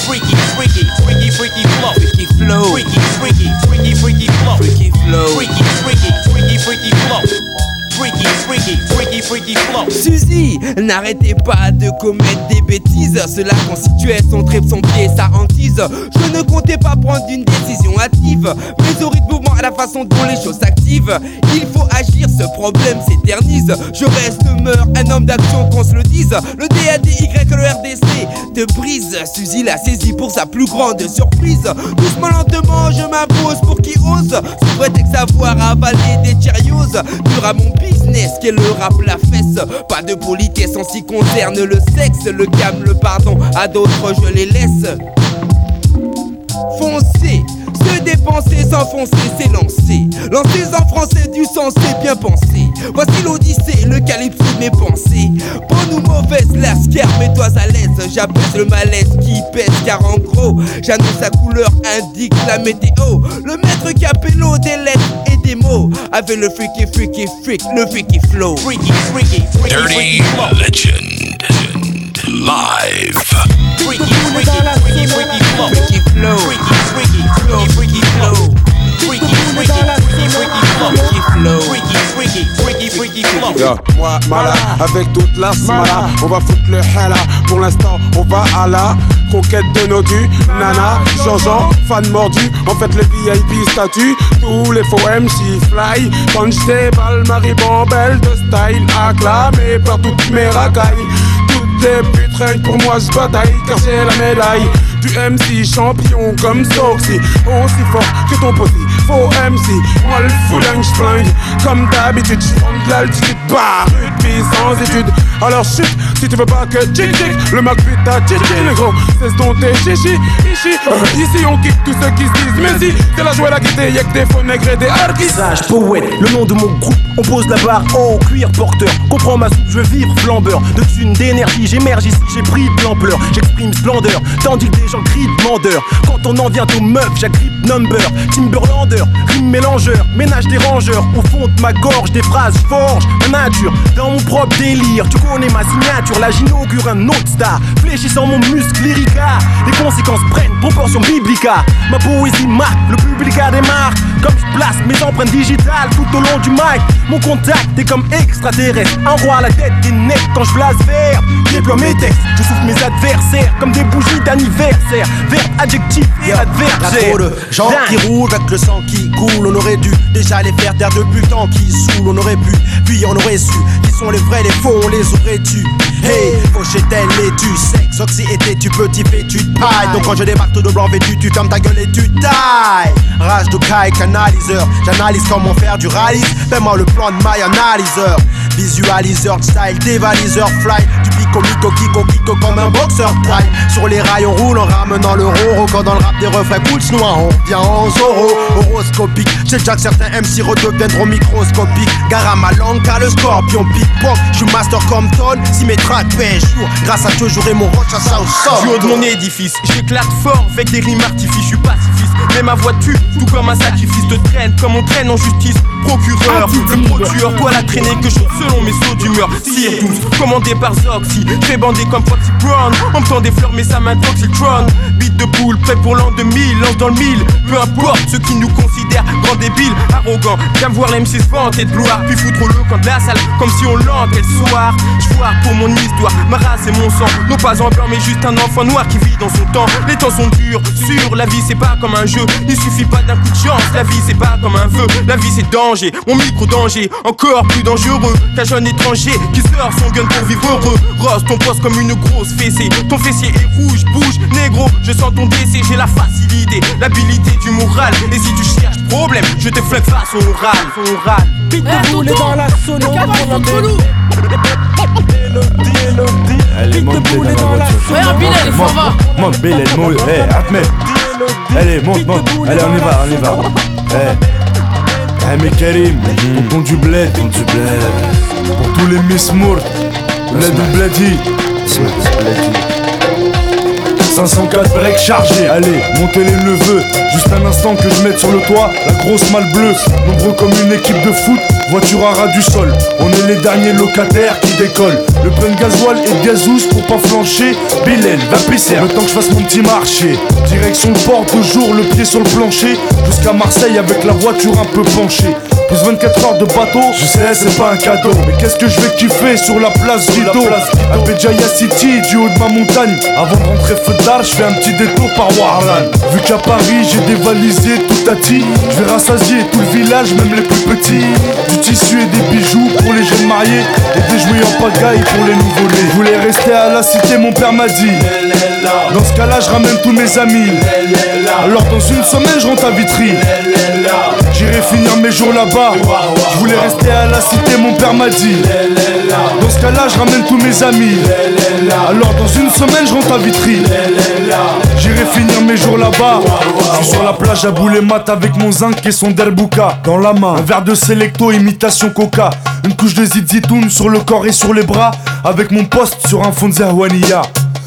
Freaky, freaky, freaky, freaky flow. Freaky flow. Freaky, freaky, freaky, freaky flow. Freaky flow. Freaky, freaky, freaky, freaky flow. Freaky, freaky, freaky, freaky flow. Suzy, n'arrêtez pas de commettre des bêtises. Cela constituait son trip, son pied, sa hantise. Je ne comptais pas prendre une décision hâtive, mais au rythme mouvement, à la façon dont les choses s'activent. Il faut agir, ce problème s'éternise. Je reste, meurs, un homme d'action qu'on se le dise. Le DADY, le RDC te brise. Suzy l'a saisi pour sa plus grande surprise. Doucement, lentement, je m'impose pour qui ose. Sous prétexte savoir avaler des Cheerios. Dur à mon business qu'est le rap la fesse. Pas de politesse en ce qui concerne le sexe. Le calme, le pardon, à d'autres je les laisse. Foncez, se dépenser, s'enfoncer, s'élancer. Lancer en français du sens, c'est bien pensé. Voici l'odyssée, le calypso de mes pensées. Bonne ou mauvaise, la scare, mets-toi à l'aise. J'abaisse le malaise qui pèse, car en gros, j'annonce sa couleur, indique la météo. Le maître capello des lettres et des mots. Avec le freaky, freaky, freak, le freaky flow. Freaky, freaky, freaky, Dirty freaky flow. Legend. Live. Freaky, freaky, freaky, freaky flow. Freaky flow. Freaky, flow. Freaky, flow. Flow. Flow. Mala, avec toute la smala, on va foutre le hala. Pour l'instant, on va à la conquête de nos dus. Nana, Jean-Jean, fan mordu, en fait le VIP statut. Tous les faux fly, punch des balles, Marie Bambelle de style acclamé par toutes mes racailles. Toutes les putes, pour moi, je bataille, car j'ai la médaille. Du MC champion comme Soxy, aussi fort que ton posi. Faux MC, moi le fouling, j'flingue. Comme d'habitude, j'prends de l'altitude, bah, puis sans étude. Alors chut, si tu veux pas que tchic tchic, le Mac ta tchichi, le gros. Cesse donc tes chichi, ici. Ici on kick tous ceux qui se disent, mais si, c'est la joie la guitare, y'a que des faux nègres et des harkis. Sage, poète, le nom de mon groupe, on pose la barre haut, cuir porteur. Comprends ma soupe, je veux vivre flambeur. De thunes, d'énergie, j'émerge ici, j'ai pris de l'ampleur. J'exprime splendeur, tandis que des Quand on en vient aux meufs, j'agrippe number. Timberlander, rime mélangeur, ménage des rangeurs. Au fond de ma gorge, des phrases forge, ma nature. Dans mon propre délire, tu connais ma signature. Là, j'inaugure un autre star, fléchissant mon muscle lyrica. Les conséquences prennent proportion biblica. Ma poésie marque, le public a des. Comme je place mes empreintes digitales tout au long du mic. Mon contact est comme extraterrestre. Un roi à la tête des necks quand je blase vert. Déploie mes textes, je souffle mes adversaires comme des bougies d'anniversaire. Verbe, adjectif et adversaire. trop de gens qui roulent avec le sang qui coule. On aurait dû déjà les faire taire depuis le temps qui saoule. On aurait pu, puis on aurait su. Qui sont les vrais, les faux, on les aurait tu. Hey, fauché-elle et tu sexe, oxy était tu petit fétu de paille. Donc quand je débarque tout de blanc vêtu, tu fermes ta gueule et tu tailles. Rage de caille, J'analyse comment faire du rallye. Fais-moi le plan de my analyseur. Visualiseur style, dévaliseur fly. Du pico, mico, kiko, kiko comme un boxeur taille. Sur les rails, on roule en ramenant le roro. Quand dans le rap des refrains cool noir, on vient en zoro. Horoscopique, j'ai déjà que certains MC redeviendront microscopiques. Gare à ma langue, car le scorpion pickpock. Je master comme Ton, si mes tracks pèsent jour. Grâce à Dieu, j'aurai mon roche à South Du haut de mon édifice, j'éclate fort avec des rimes artifices, je suis pacifiste. Mais ma voix tue, tout comme un sacrifice de traîne, comme on traîne en justice. Procureur, le produire, toi la traînée que je selon mes sauts d'humeur. Sire 12, commandé par Zoxy, fait bander comme Foxy Brown. On me tend des fleurs, mais ça m'intoxictron. Beat de boule, prêt pour l'an 2000, lance dans le mille. Peu importe ceux qui nous considèrent grands débiles, arrogants. J'aime voir l'MC se vanter de gloire, puis foutre le camp de la salle, comme si on l'entrait le soir. Je pour mon histoire, ma race et mon sang. Non pas en blanc, mais juste un enfant noir qui vit dans son temps. Les temps sont durs, sûr, la vie c'est pas comme un jeu. Il suffit pas d'un coup de chance, la vie c'est pas comme un vœu. La vie c'est danger, mon micro danger, encore plus dangereux qu'un jeune étranger qui sort son gun pour vivre heureux. Rose, ton poste comme une grosse fessée. Ton fessier est rouge, bouge, négro. Je sens ton décès, j'ai la facilité, l'habilité du moral. Et si tu cherches problème, je te flingue face au oral. Au oral. Vite de dans la sono, Allez, monte Bilal dans la. Regarde, Bilal, il s'en va. Monte Bilal, monte. Eh, Ahmed. Allez, monte, monte. Allez, on y va, on y va. Eh. Eh, mais Karim, on compte du bled. On du bled. Pour tous les Miss Mourt. Bled ou Bledi. 504 breaks chargés, allez, montez les neveux Juste un instant que je mette sur le toit la grosse malle bleue Nombreux comme une équipe de foot, voiture à ras du sol. On est les derniers locataires qui décollent. Le plein de gasoil et de gazous pour pas flancher. Bilal, va pisser, le temps que je fasse mon petit marché. Direction le port de jour, le pied sur le plancher. Jusqu'à Marseille avec la voiture un peu penchée. Plus 24 heures de bateau, je sais c'est pas un cadeau. Mais qu'est-ce que je vais kiffer sur la place Guido À Béjaïa City, du haut de ma montagne. Avant de rentrer feu d'art, je fais un petit détour par Warland Vu qu'à Paris j'ai dévalisé tout à Je vais rassasier tout le village, même les plus petits Du tissu et des bijoux pour les jeunes mariés Et des jouets en pagaille pour les nouveau-nés. Je voulais rester à la cité, mon père m'a dit. Dans ce cas là, je ramène tous mes amis. Alors dans une semaine, je rentre à Vitry. J'irai finir mes jours là-bas. Je voulais rester à la cité, mon père m'a dit. Dans ce cas-là, je ramène tous mes amis. Alors dans une semaine, je rentre à Vitry J'irai finir mes jours là-bas. Je suis sur la plage à mat avec mon zinc et son derbouka Dans la main, un verre de Selecto, imitation coca. Une couche de zizitoun sur le corps et sur les bras. Avec mon poste sur un fond de Zerwania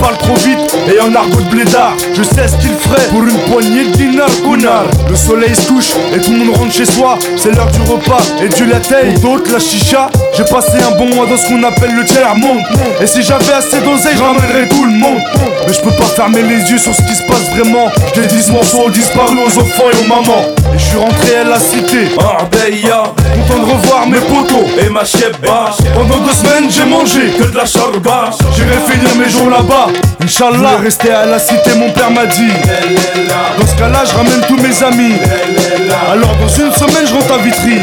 parle trop vite et en argot de blédard. Je sais ce qu'il ferait pour une poignée de dinars Le soleil se couche et tout le monde rentre chez soi. C'est l'heure du repas et du latte d'autres la chicha J'ai passé un bon mois dans ce qu'on appelle le tiers monde. Et si j'avais assez d'oseille je tout le monde. Mais je peux pas fermer les yeux sur ce qui se passe vraiment. Je dis ce morceau aux disparus aux enfants et aux mamans suis rentré à la cité Arbeya Content de revoir mes potos et ma chebba Pendant deux semaines j'ai mangé que de la charba J'irai finir mes jours là-bas Inch'Allah, rester à la cité, mon père m'a dit. Dans ce cas-là, je ramène tous mes amis. Alors, dans une semaine, je rentre à Vitry.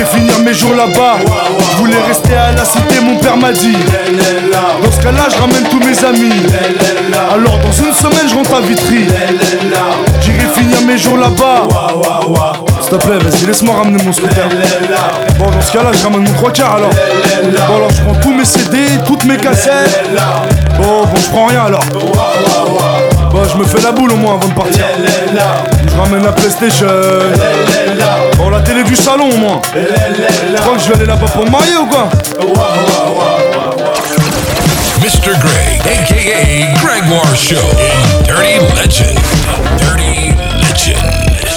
J'irai finir mes jours là-bas. Je voulais rester à la cité, mon père m'a dit. Dans ce cas-là, je ramène tous mes amis. Alors, dans une semaine, je rentre à Vitry. J'irai finir mes jours là-bas. S'il te plaît, vas-y, laisse-moi ramener mon scooter. Bon, dans ce cas-là, je ramène mon trois quarts alors. Bon, alors, je prends tous mes CD, toutes mes cassettes. Bon, bon, je prends rien alors. Bon, je me fais la boule au moins avant de partir. Je ramène la PlayStation. Bon, la télé du salon moins. Tu crois que je vais aller là-bas pour me marier ou quoi Mr. Greg, aka Gregoire Show, Dirty Legend. Dirty Legend.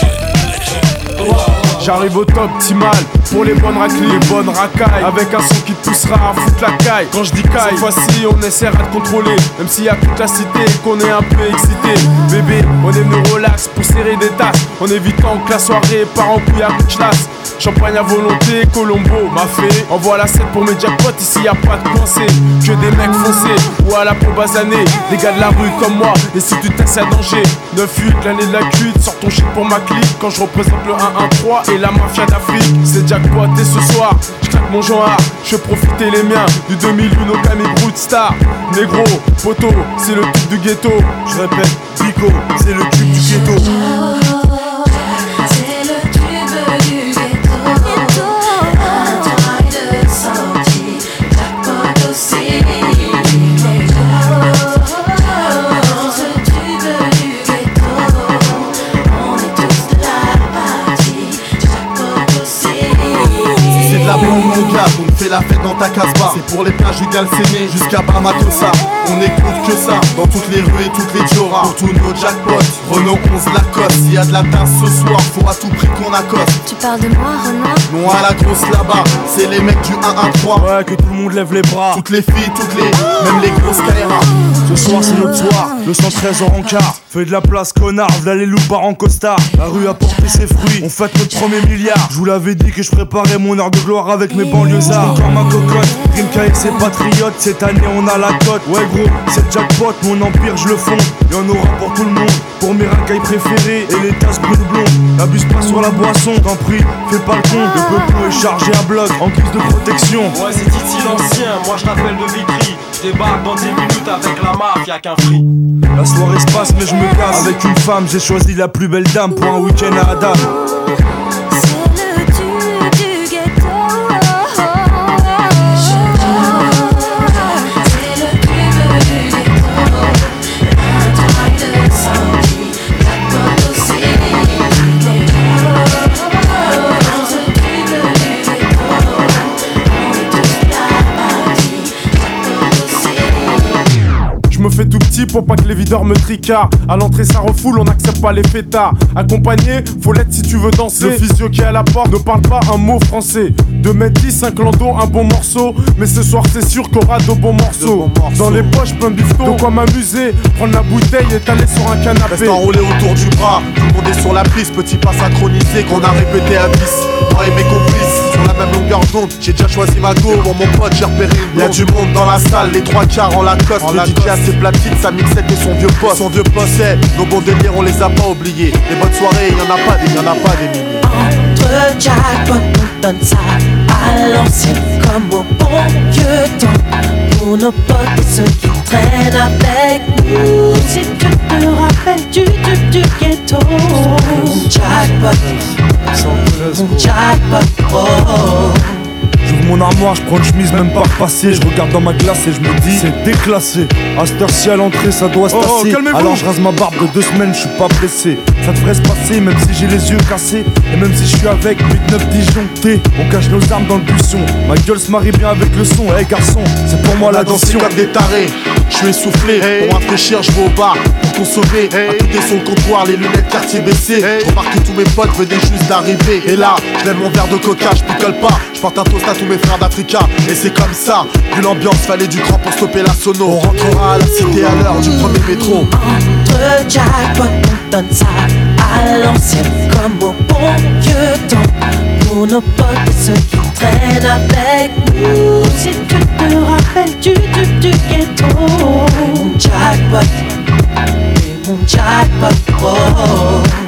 J'arrive au top optimal pour les bonnes raclées, les bonnes racailles. Avec un son qui te poussera à foutre la caille. Quand je dis caille, cette fois-ci on essaiera de contrôler. Même s'il y a toute la cité qu'on est un peu excité. Bébé, on est venu relax pour serrer des tasses. En évitant que la soirée part en couille à chasse. Champagne à volonté, Colombo m'a fait. Envoie la 7 pour mes jackpots, ici y a pas de pensée. Que des mecs foncés ou à la peau basanée. Des gars de la rue comme moi, et si tu t'es à danger. 9-8, l'année de la cuite, sors ton shit pour ma clique. Quand je représente le 1-1-3 et la mafia d'Afrique. C'est jackpot et ce soir, je claque mon genre. Je profiter les miens du 2001 au Camille Brood Star. Négro, poteau, c'est le type du ghetto. Je répète, Pico, c'est le tube du ghetto. La fête dans ta casse-bar C'est pour les plages du Galséné jusqu'à Bamatosa On écoute que ça, dans toutes les rues et toutes les dioras Pour tous nos jackpots, Renault 11 Lacoste S'il y a de la danse ce soir, faut à tout prix qu'on accoste. Tu parles de moi, Renoir Non à la grosse là-bas, c'est les mecs du 1-1-3 Ouais, que tout le monde lève les bras. Toutes les filles, toutes les, même les grosses KRA Ce soir c'est notre soir, le 113 en rencard Fais de la place connard, v'là les en costard. La rue a porté ses fruits, on fête notre premier milliard. Je vous l'avais dit que je préparais mon heure de gloire avec mes banlieusards Encore ma cocotte, Rimka et ses patriotes Cette année on a la cote, ouais gros, c'est le jackpot Mon empire je le fonds, y'en aura pour tout le monde Pour mes racailles préférées et les tasses brunes blondes N'abuse pas sur la boisson, t'en prie, fais pas le con. Le peuple est chargé à bloc, en guise de protection. Ouais, c'est Titi l'ancien, moi je t'appelle de. Je débarque dans 10 minutes avec la mafia qu'un free. La soirée se passe mais je me casse Avec une femme j'ai choisi la plus belle dame Pour un week-end à Adam pour pas que les videurs me tricardent. À l'entrée, ça refoule, on n'accepte pas les fêtards. Accompagné, faut l'être si tu veux danser. Le physio qui est à la porte ne parle pas un mot français. 2m10, un clando, un bon morceau. Mais ce soir, c'est sûr qu'on aura de bons morceaux. Dans les poches, plein de bifton. De quoi m'amuser, prendre la bouteille et t'aller sur un canapé. Reste enroulé autour du bras, tout le monde est sur la piste Petit pas synchronisé qu'on a répété à 10 Moi et mes complices, la même longueur d'onde. J'ai déjà choisi ma go, pour mon pote j'ai repéré Y'a du monde dans la salle, les trois quarts en Lacoste Le DJ a ses platines, sa mixette et son vieux poste. Son vieux poste, c'est nos bons délires on les a pas oubliés. Les bonnes soirées, y'en a pas des, y'en a pas des milliers. Entre jackpot, on donne ça à l'ancienne comme au bon vieux temps. Pour nos potes et ceux qui traînent avec nous. Si tu te rappelles du tube du ghetto, mon jackpot, mon jackpot, oh. Mon armoire, je prends une chemise même pas repassée. Je regarde dans ma glace et je me dis c'est déclassé. À cette heure-ci à l'entrée, ça doit se Oh, oh, tasser. Alors je rase ma barbe de deux semaines, je suis pas pressé. Ça devrait se passer même si j'ai les yeux cassés. Et même si je suis avec 8-9 disjonctés. On cache nos armes dans le buisson. Ma gueule se marie bien avec le son. Eh garçon, c'est pour moi la comme des tarés Je suis essoufflé, pour rafraîchir je vais au bar Pour consommer, à côté le comptoir Les lunettes quartier baissées. Remarque que tous mes potes venaient juste d'arriver. Et là, je mon verre de coca, je picole pas. Je porte un toast à tous mes frères d'Africa. Et c'est comme ça, vu l'ambiance, fallait du cran pour stopper la sono. On rentrera à la cité à l'heure du premier métro. Entre jackpot, on donne ça à l'ancienne. Comme au bon vieux temps. Pour nos potes et ceux qui traînent avec nous. Si tu te rappelles du tube du ghetto, jackpot, et mon jackpot,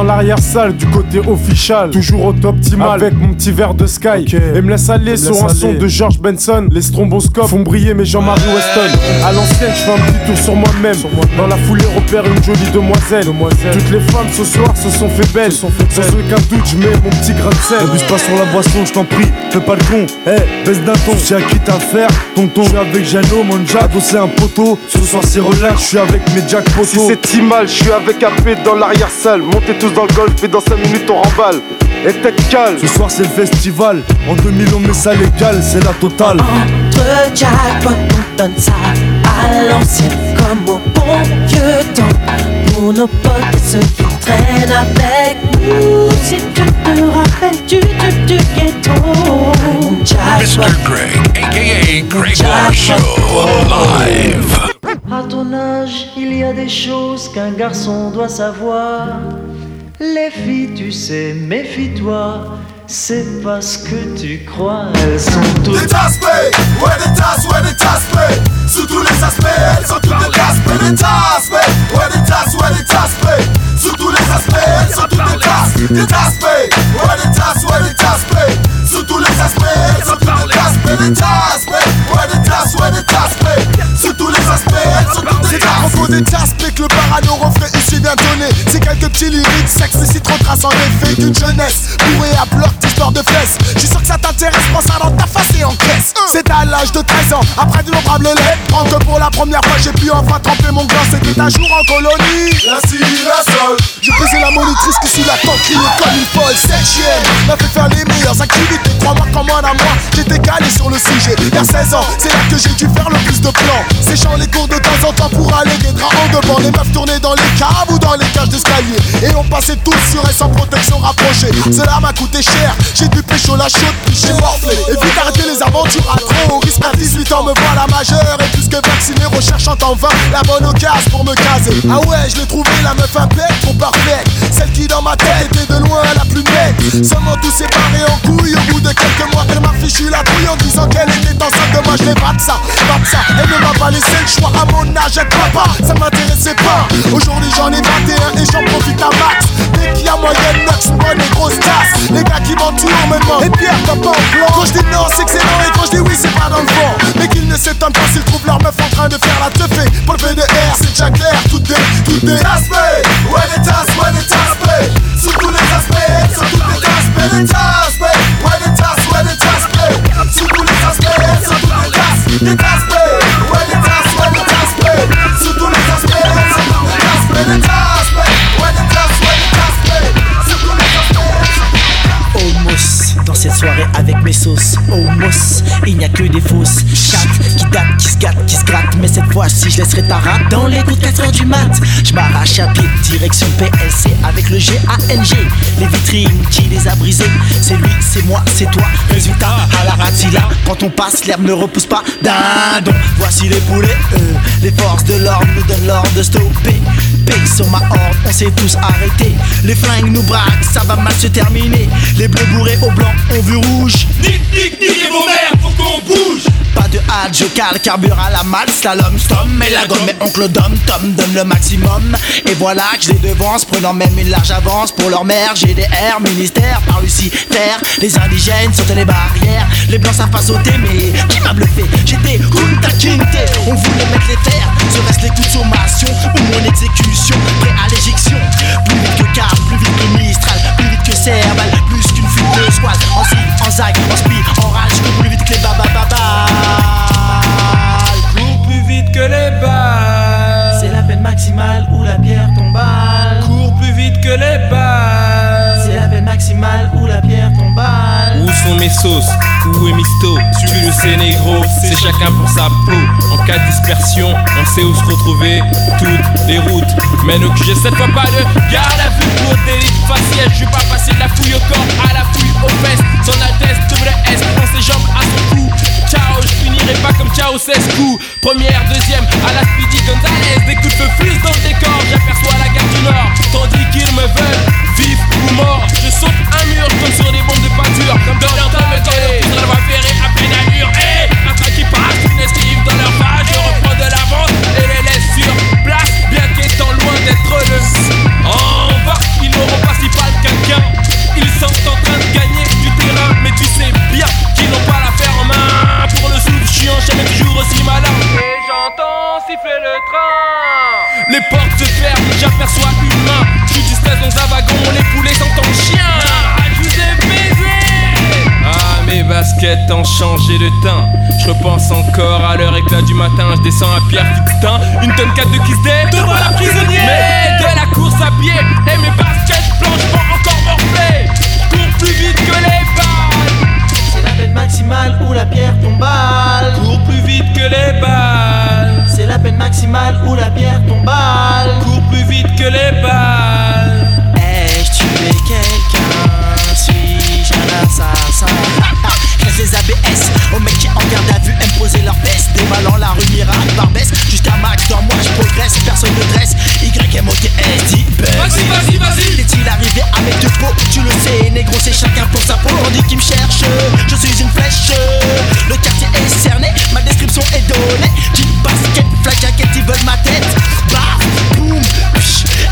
dans l'arrière-salle du côté official, toujours au top optimal avec mon petit verre de Sky. Et me laisse aller Me sur laisse un son de George Benson. Les stromboscopes font briller mes Jean-Marie Weston. À l'ancienne, je fais un petit tour sur moi-même. Dans la foulée, repère une jolie demoiselle. Toutes les femmes ce soir se sont fait belles. Sans aucun doute, je mets mon petit grain de sel. N'abuse pas sur la boisson, je t'en prie. Fais pas le con, eh, baisse d'un ton. J'ai à qui t'as à faire. Ton tonton, je suis avec Jano, mon Jack, c'est un poteau. Ce soir c'est relax, je suis avec mes Jack poteaux. Si c'est Timal, je suis avec AP dans l'arrière-salle. Montez tous dans le golf et dans 5 minutes on remballe. Et tête calme. Ce soir c'est le festival, en 2000 on met ça légal, c'est la totale. Entre jackpot, on donne ça à l'ancienne comme au bon vieux temps. Pour nos potes et ceux qui traînent avec nous. Si tu te rappelles du truc du ghetto. Mr. Greg, aka Gregoire Show, live. À ton âge, il y a des choses qu'un garçon doit savoir. Les filles, tu sais, méfie-toi. C'est pas ce que tu crois, elles sont toutes. Des taspes, ouais des tasses, ouais des taspes Sous tous les aspects, elles sont toutes des taspes Des taspes, ouais des tasses, ouais des taspes Sous tous les aspects, elles sont toutes des tasses Des taspes, ouais des tasses, ouais des taspes Sous tous les aspects, elles sont toutes des taspes Des taspes, ouais des tasses, ouais des taspes Sous tous les aspects, elles sont toutes des à propos des taspes que le parano refrain ici vient donner C'est quelques petits lyriques, sexe et citron trace en effet d'une jeunesse Bourré à bloc, l'âge de 13 ans, après de lettres, que pour la première fois j'ai pu enfin tremper mon gland, c'était un jour en colonie. La la sol. J'ai baisé la monitrice qui sous la tente criait comme une folle. Septième, m'a fait faire les meilleures activités, crois-moi comme un à moi, j'étais calé sur le sujet. Il y a 16 ans, c'est là que j'ai dû faire le plus de plans, séchant les cours de temps en temps pour aller des draps en devant, les meufs tournées dans les caves ou dans les cages d'escalier, et on passait tous sur et sans protection rapprochée. Cela m'a coûté cher, j'ai dû pécho la chute, puis j'ai morflé, et vite arrêté les aventures à trop horrible. 10 à 18 ans me voilà majeur Et plus que vacciné recherchant en vain La bonne occasion pour me caser. Ah ouais je l'ai trouvé la meuf impec pour parfaite Celle qui dans ma tête était de loin la plus nette. Seulement tout séparé en couille Au bout de quelques mois. Elle m'a fichu la couille En disant qu'elle était enceinte de moi je l'ai ça Pas ça. Elle ne m'a pas laissé le choix. À mon âge être papa Ça m'intéressait pas. Aujourd'hui j'en ai 21 et j'en profite à max. Dès qu'il y a moyen neuf bonne et grosse tasse. Les gars qui m'entourent me demandent Et Pierre t'as pas en plan Quand je dis non c'est excellent et quand je dis oui c'est pas dans fond Mais qu'ils ne s'étonnent pas s'ils trouvent leur meuf en train de faire la teufée. Pour le PDR c'est déjà clair Toutes des, toutes des Taspes, ouais des tasses, ouais des taspes Sous tous les aspects, sont toutes des taspes Des taspes, ouais des tasses, ouais des taspes Sous tous les aspects, sont toutes des tasses Des taspes, sauces. Homos, il n'y a que des fausses chattes qui se gâtent, qui se grattent. Mais cette fois-ci, je laisserai ta rate dans les coups de 4 heures du mat. Je m'arrache à pied, direction PLC avec le G-A-N-G. Les vitrines, qui les a brisées C'est lui, c'est moi, c'est toi. Résultat, à la ratilla, quand on passe, l'herbe ne repousse pas. Dindon, voici les poulets. euh, les forces de l'ordre nous donnent l'ordre de stopper. Paye sur ma horde, on s'est tous arrêtés. Les flingues nous braquent, ça va mal se terminer. Les bleus bourrés au blanc ont vu rouge. Nique, nique, nique vos mères, faut qu'on bouge Pas de hâte, je cale, carbure à la malle, slalom, stom, mais la gomme, mais oncle Dom, Tom donne le maximum. Et voilà que je les devance, prenant même une large avance pour leur mère, GDR, ministère, par. Les indigènes sautent les barrières, les blancs savent pas sauter, mais qui m'a bluffé? J'étais Kunta Kinte, on voulait mettre les terres, serait-ce les coups de sommation ou mon exécution, prêt à l'éjection. Plus vite que Car, plus vite que Mistral, plus vite que Serval, plus qu'une fuite de squad. En zig, en zag, en maximale ou la pierre tombale. Cours plus vite que les balles. C'est la peine maximale ou la pierre tombale. Où sont mes sauces? Où est Misto? Tu le sais négro, c'est chacun pour sa peau. En cas de dispersion, on sait où se retrouver. Toutes les routes mènent au QG Cette fois pas de garde à vue pour délit faciès Je vais pas passer de la fouille au corps à la fouille aux fesses Son Altesse WS prend ses jambes à son cou Pas comme Ciao Cescu Première, deuxième, à la Speedy Gonzalez. Des coups de fusent dans le décor J'aperçois la gare du Nord. Tandis qu'ils me veulent vif ou mort Je saute un mur comme sur des bombes de peinture Comme dans temps, mais dans leur ont changé de teint. Je repense encore à l'heure éclat du matin. Je descends à pierre putain. Une tonne 4 de kiss day. Devant la prisonnier. Mais de la course à pied. Et mes baskets blanches vont encore morfler. Cours plus vite que les balles. C'est la peine maximale ou la pierre tombale. Cours plus vite que les balles. C'est la peine maximale ou la pierre tombale. Cours plus vite que les balles. Ai-je tué quelqu'un Suis-je un assassin Laisse les ABS aux mecs qui en garde à vue imposer leur baisse Dévalant la rue miracle par baisse. Jusqu'à max dans moi je progresse Personne ne dresse. Y M O T S dit Vas-y, vas-y, vas-y. Est-il arrivé avec deux pots? Tu le sais négro c'est chacun pour sa peau. On dit qu'il me cherche Je suis une flèche. Le quartier est cerné Ma description est donnée. Jean basket flag jacket ils veulent ma tête. Baf boum.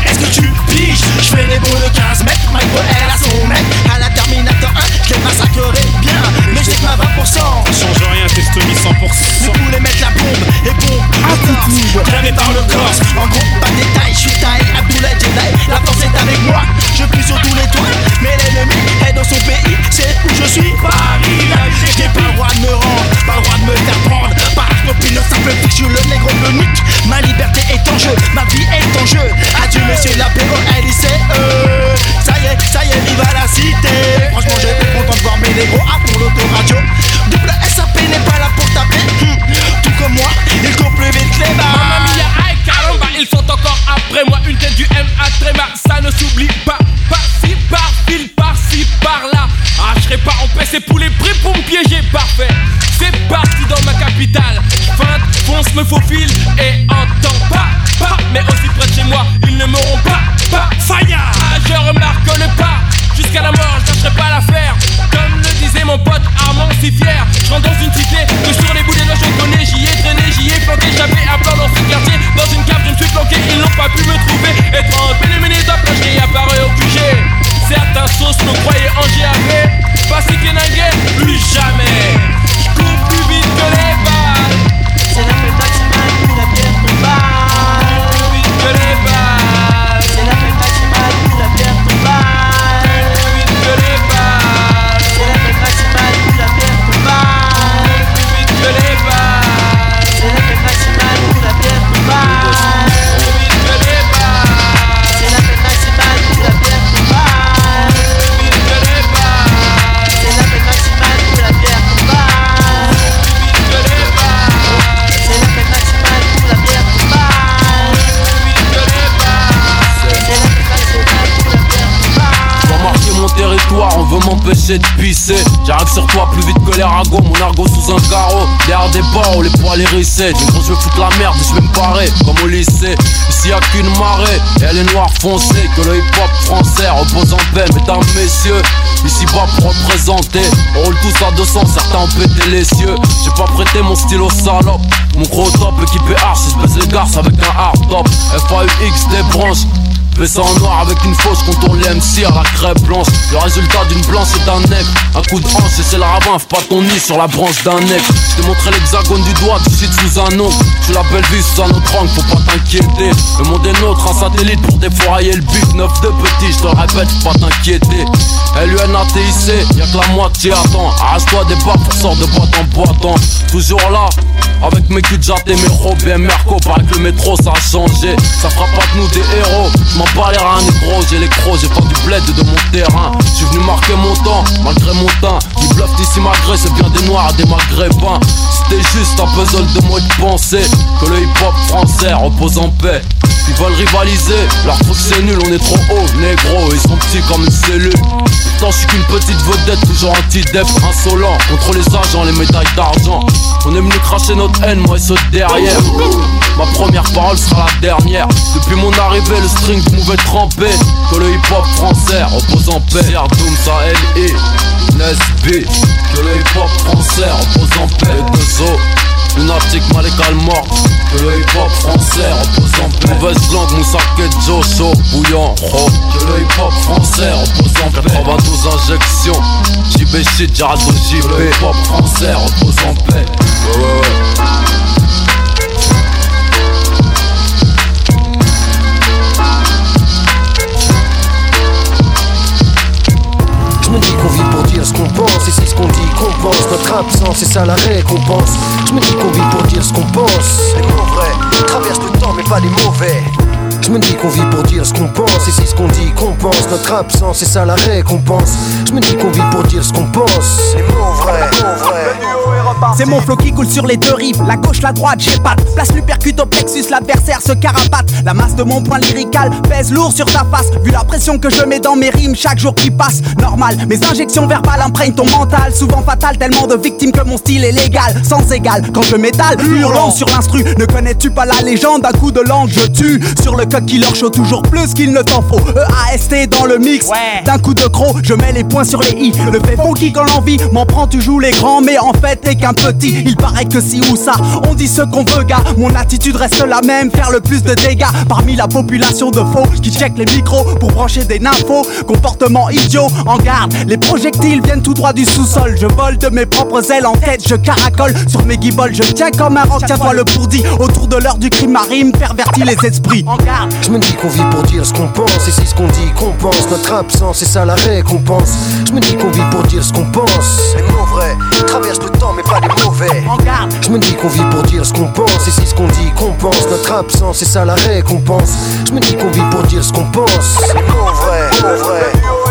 Est-ce que tu piges Je fais des bons de 15 mètres boy elle a son mec À la Terminator 1 Je les massacrerai bien Mais j'ai que ma 20% Change rien, testonie 100%. Mais voulez mettre la bombe Et bon Attitude Gravé par le corse En gros pas de détail Je suis taille boulet Jedi La force est avec moi Je plie sur tous les toits Mais l'ennemi est dans son pays C'est où je suis. Paris J'ai pas le droit de me rendre Pas le droit de me faire prendre mon pilote ça peut suis le négro unique Ma liberté est en jeu Ma vie est en jeu Adieu monsieur la POLICE Ça y est, ça y est, vive à la cité Franchement j'étais content de voir mes négros à fond l'autoradio Double SAP n'est pas là pour taper hum. Tout comme moi, il court plus vite que les balles mia, caramba, ils sont encore après moi. Une tête du M à tréma, ça ne s'oublie pas. Par-fil, par-ci, par-là. M'empêcher de pisser. J'arrive sur toi plus vite que les ragots, mon argot sous un carreau. Derrière des barreaux, les poils hérissés. Du gros, je vais foutre la merde, je vais me parer comme au lycée. Ici y'a qu'une marée, et elle est noire foncée. Que le hip hop français repose en paix, mesdames, messieurs. Ici bas pour représenter, on roule tous à 200, certains ont pété les cieux. J'ai pas prêté mon stylo salope. Mon gros top équipé je baisse les garces avec un hard top. FAUX des branches. Baissant en noir avec une fausse contourne les MC à la crêpe blanche. Le résultat d'une blanche et d'un nec. Un coup de hanche et c'est le ravin Fais pas ton nid sur la branche d'un nec. Je t'ai montré l'hexagone du doigt Tu cites sous un nom. Je la belle vie sous un autre angle Faut pas t'inquiéter. Le monde est nôtre Un satellite pour défourailler le but Neuf de petit Je te répète Faut pas t'inquiéter. LUNATIC Y'a que la moitié attend Arrache-toi des pour sort de boîte en boitant Toujours là avec mes culs et mes robes et Merco. Paraît que le métro ça a changé. Ça fera pas de nous des héros Bats les reins négro J'ai les crocs, j'ai pas du bled de mon terrain. Je suis venu marquer mon temps malgré mon teint. Qui bluffe ici malgré c'est bien des noirs des maghrébins. C'était juste un puzzle de mots de pensée Que le hip hop français repose en paix Ils veulent rivaliser, leur truc c'est nul, on est trop haut, négro, ils sont petits comme une cellule. Pourtant je suis qu'une petite vedette, toujours anti-dep, insolent, contre les agents, les médailles d'argent. On est venu cracher notre haine, moi et ceux de derrière. Ma première parole sera la dernière. Depuis mon arrivée, le string pouvait tremper. Que le hip-hop français repose en paix. Doom, ça L.I. Nesby. Que le hip-hop français repose en paix. Les deux. Lunatique, Malekal mort Que le hip-hop français repose en paix Mauvaise langue, Moussake, Joe, chaud, bouillant, oh Que le hip-hop français repose en paix 92 injections JB shit, Geraldo JB Que le hip-hop français repose en paix Ouais, ouais, ouais Dire ce qu'on pense Et c'est ce qu'on dit qu'on pense Notre c'est ça la récompense. Je me dis qu'on vit pour dire ce qu'on pense. Les mots vrais traversent le temps, mais pas les mauvais. Je me dis qu'on vit pour dire ce qu'on pense, et c'est ce qu'on dit qu'on pense. Notre absence, c'est ça la récompense. Je me dis qu'on vit pour dire ce qu'on pense. Les mots vrais, mots vrais. C'est mon flow qui coule sur les deux rives, la gauche, la droite, j'ai pas Place l'uppercut au plexus, l'adversaire se carapate. La masse de mon point lyrical pèse lourd sur ta face. Vu la pression que je mets dans mes rimes chaque jour qui passe, normal. Mes injections verbales imprègnent ton mental, souvent fatal, tellement de victimes que mon style est légal, sans égal. Quand je m'étale, hurlant sur l'instru, ne connais-tu pas la légende? D'un coup de langue je tue Sur le code qui leur chaud toujours plus qu'il ne t'en faut. EAST dans le mix, d'un coup de croc, je mets les points sur les i. Le fait funky quand l'envie m'en prend, tu joues les grands, mais en fait t'es qu'un petit. Il paraît que si ou ça, on dit ce qu'on veut, gars. Mon attitude reste la même, faire le plus de dégâts parmi la population de faux qui check les micros pour brancher des nymphos. Comportement idiot, en garde. Les projectiles viennent tout droit du sous-sol. Je vole de mes propres ailes en tête, je caracole sur mes guibolles. Je tiens comme un roc, tiens-toi le pourdi. Autour de l'heure du crime marine, pervertit les esprits. En garde. Je me dis qu'on vit pour dire ce qu'on pense, et c'est ce qu'on dit qu'on pense. Notre absence, c'est ça la récompense. Je me dis qu'on vit pour dire ce qu'on pense. Les mots vrais traversent le temps, pas mauvais. Je me dis qu'on vit pour dire ce qu'on pense, et c'est ce qu'on dit qu'on pense. Notre absence, c'est ça la récompense. Je me dis qu'on vit pour dire ce qu'on pense. Mots vrais, mots vrais.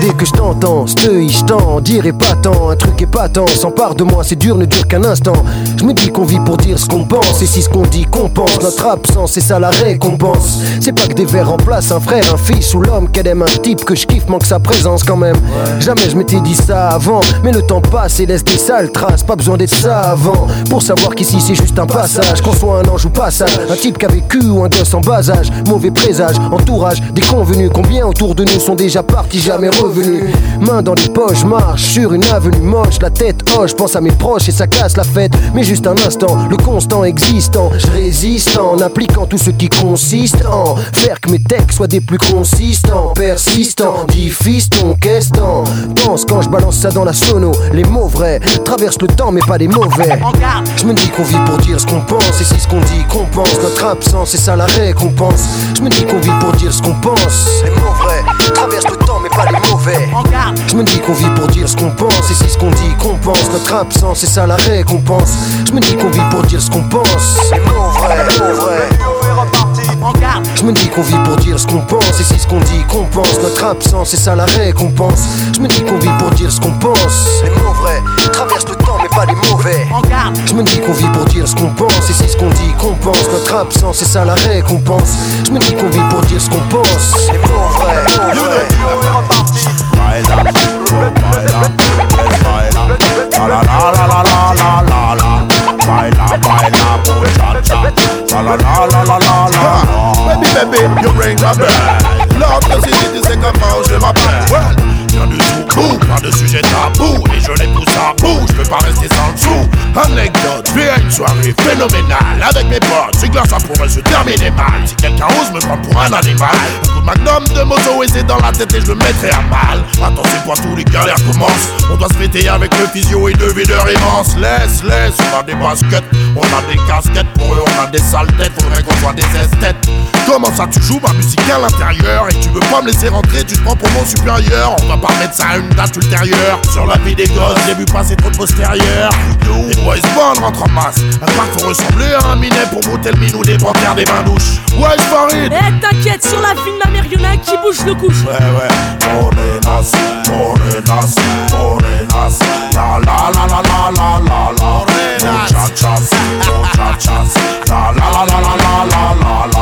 Dès que je t'entends, je je t'en dirai pas tant, un truc épatant. S'empare de moi, c'est dur, ne dure qu'un instant. Je me dis qu'on vit pour dire ce qu'on pense, et si ce qu'on dit qu'on pense, notre absence, c'est ça la récompense. C'est pas que des vers remplacent un frère, un fils ou l'homme. Qu'elle aime, un type que je kiffe, manque sa présence quand même. Jamais je m'étais dit ça avant, mais le temps passe et laisse des sales traces, pas besoin d'être savant pour savoir qu'ici c'est juste un passage, qu'on soit un ange ou passage, un type qui a vécu ou un gosse en bas âge, mauvais présage, entourage, déconvenu, combien autour de nous sont déjà partis, jamais revenus. Main dans les poches, marche sur une avenue moche, la tête hoche, pense à mes proches et ça casse la fête. Mais juste un instant, le constant existant, je résiste en appliquant tout ce qui consiste en faire que mes textes soient des plus consistants, persistants, difficile, qu'estant. Pense quand je balance ça dans la sono, les mots vrais traversent le temps mais pas les mauvais. Je me dis qu'on vit pour dire ce qu'on pense et c'est ce qu'on dit qu'on pense. Notre absence, c'est ça la récompense. Je me dis qu'on vit pour dire ce qu'on pense. Notre absence, c'est ça la récompense. Je me dis qu'on vit pour dire ce qu'on pense. Les mots vrais, mots vrais. Je me dis qu'on vit pour dire ce qu'on pense et c'est ce qu'on dit qu'on pense. Notre absence, c'est ça la récompense. Je me dis qu'on vit pour dire ce qu'on pense. Les mots vrais traversent le temps mais pas les mauvais. Je me dis qu'on vit pour dire ce qu'on pense et c'est ce qu'on dit qu'on pense. Notre absence, c'est ça la récompense. Je me dis qu'on vit pour dire ce qu'on pense. Les mots vrais, mots vrais la la la la la la la Baila, baila, cha La la la la la la Baby, baby, you ring the bell Love the city, tu sais comment je m'appelle Well, j'ai du tout, pas de sujet tabou Et je les pousse à bout, je peux pas rester sans le Anecdote, j'ai une soirée phénoménale. Avec mes potes, c'est glace, ça pourrait se terminer mal Si quelqu'un ose me prendre pour un animal Un coup de magnum de moto et c'est dans la tête et je le mettrai à mal. Attends, c'est quoi tous les galères commencent. On doit se fêter avec le physio et le videur immense. Laisse, laisse, on a des baskets, on a des casquettes. Pour eux on a des sales têtes, faudrait qu'on soit des esthètes. Comment ça tu joues ma musique à l'intérieur? Et tu veux pas me laisser rentrer, tu te prends pour mon supérieur. On va pas mettre ça à une date ultérieure. Sur la vie des gosses, j'ai vu passer trop de postérieur Ouais, Spawn rentre en masse. À part faut ressembler à un minet pour voter le minou des panthères des bains douches. Ouais, Eh, t'inquiète, sur la vie de ma mère, y'en qui bouge le couche. Ouais, ouais. Morenas, La la la la la la la la. La la la la la la la la.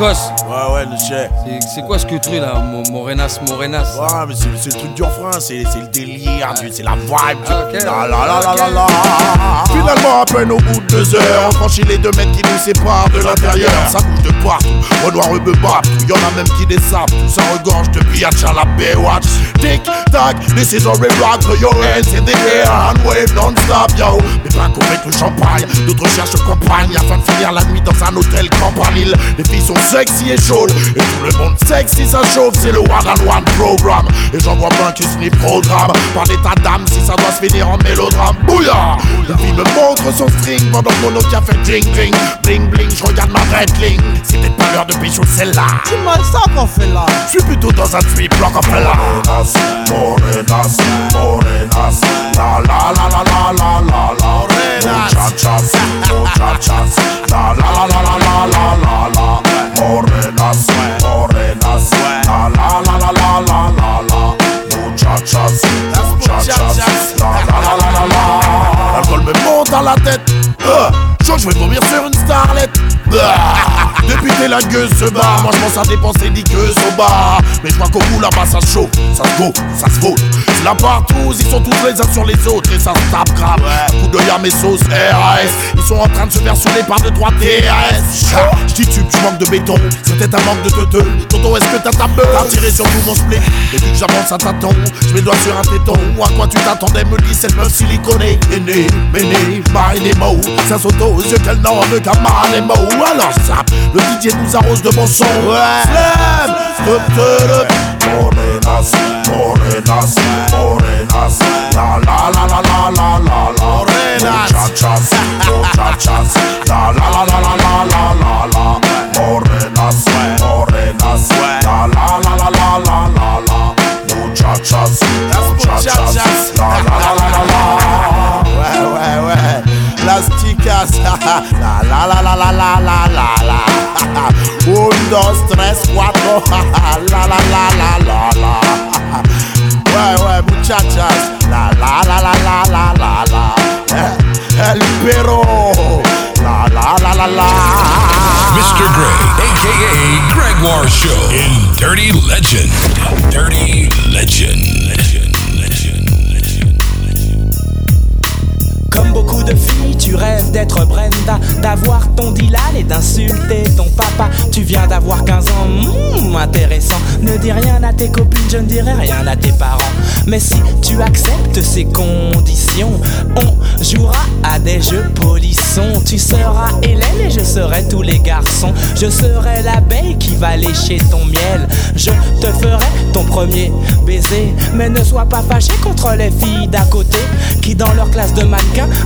Ouais, ouais, le chef. C'est- quoi ce que truc là Mo- Morenas, Morenas? Ouais, mais c'est le truc dur, frère. C'est le délire, c'est la vibe. Ah, ok. La la la la la la. Finalement, à peine au bout de deux heures, on franchit les deux mètres qui nous séparent de l'intérieur. Ça bouge de partout, Renoir me battent. Y'en a même qui des sapes, tout ça regorge de billets à la Baywatch. Tic tac, this is we rock. Throw your hands in the air and wave non-stop, yo. Mais pas qu'avec le champagne, d'autres cherchent compagne afin de finir la nuit dans un hôtel campanile. Les filles sont sexy et chaudes, et tout le monde sexy, ça chauffe. C'est le one on one program. Et j'en vois plein qui se n'y programme par l'état d'âme si ça doit se finir en mélodrame. Bouya! La fille me montre son string pendant que mon Nokia fait ding ding. Bling bling, je regarde ma red ligne. C'est peut-être pas l'heure de pécho celle-là. C'est mal ça qu'on fait là. Je suis plutôt dans un trip Rockefeller. Morenas, morenas, la la la la la la la la. Muchachas, muchachas, la la la la la la la la. Morenas, morenas, la la la la la la la la. Muchachas, muchachas, la la la la la la. L'alcool me monte à la tête. Je ah, vais vomir sur une starlette. Ah. Depuis que la gueule se bat, moi je pense à dépenser des queues au bar. Mais je crois qu'au bout là-bas ça chauffe, ça se vaut, ça se vaut. La partout, ils sont tous les uns sur les autres et ça se tape grave. Coup d'œil à mes sauces RAS, ils sont en train de se faire souder par deux trois TRS. Je dis tu, manques de béton, peut-être un manque de teuteux. Tonton, est-ce que t'as ta meule à tirer sur tout mon split Et vu que j'avance à tâtons, je mets le doigt sur un téton. À quoi tu t'attendais, me dit cette meuf siliconée. Aînée, méné, marine des mots, ça saute aux yeux qu'elle n'en veut qu'à mots. Alors ça, le DJ nous arrose de bon son. Ouais. Slam, Morenas, morenas, morenas, la la la la la la la la. Muchachas, muchachas, la la la la la la la la la. Morenas, morenas, la la la la la la la la. Muchachas, muchachas, la la la la la la. Ouais, ouais, ouais. Las chicas, la la la la la la la la. Un, dos, tres, cuatro, la la la la la la. Muchachas, la la la la la la la la. Eh, El perro, la la la la la. Mr. Greg, aka Gregoire Show in Dirty Legend. Dirty Legend. Beaucoup de filles, tu rêves d'être Brenda, d'avoir ton Dylan et d'insulter ton papa. Tu viens d'avoir 15 ans, hmm, intéressant. Ne dis rien à tes copines, je ne dirai rien à tes parents. Mais si tu acceptes ces conditions, on jouera à des jeux polissons. Tu seras Hélène et je serai tous les garçons. Je serai l'abeille qui va lécher ton miel. Je te ferai ton premier baiser. Mais ne sois pas fâché contre les filles d'à côté qui, dans leur classe de mannequins,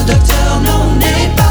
Le docteur, non, n'aie pas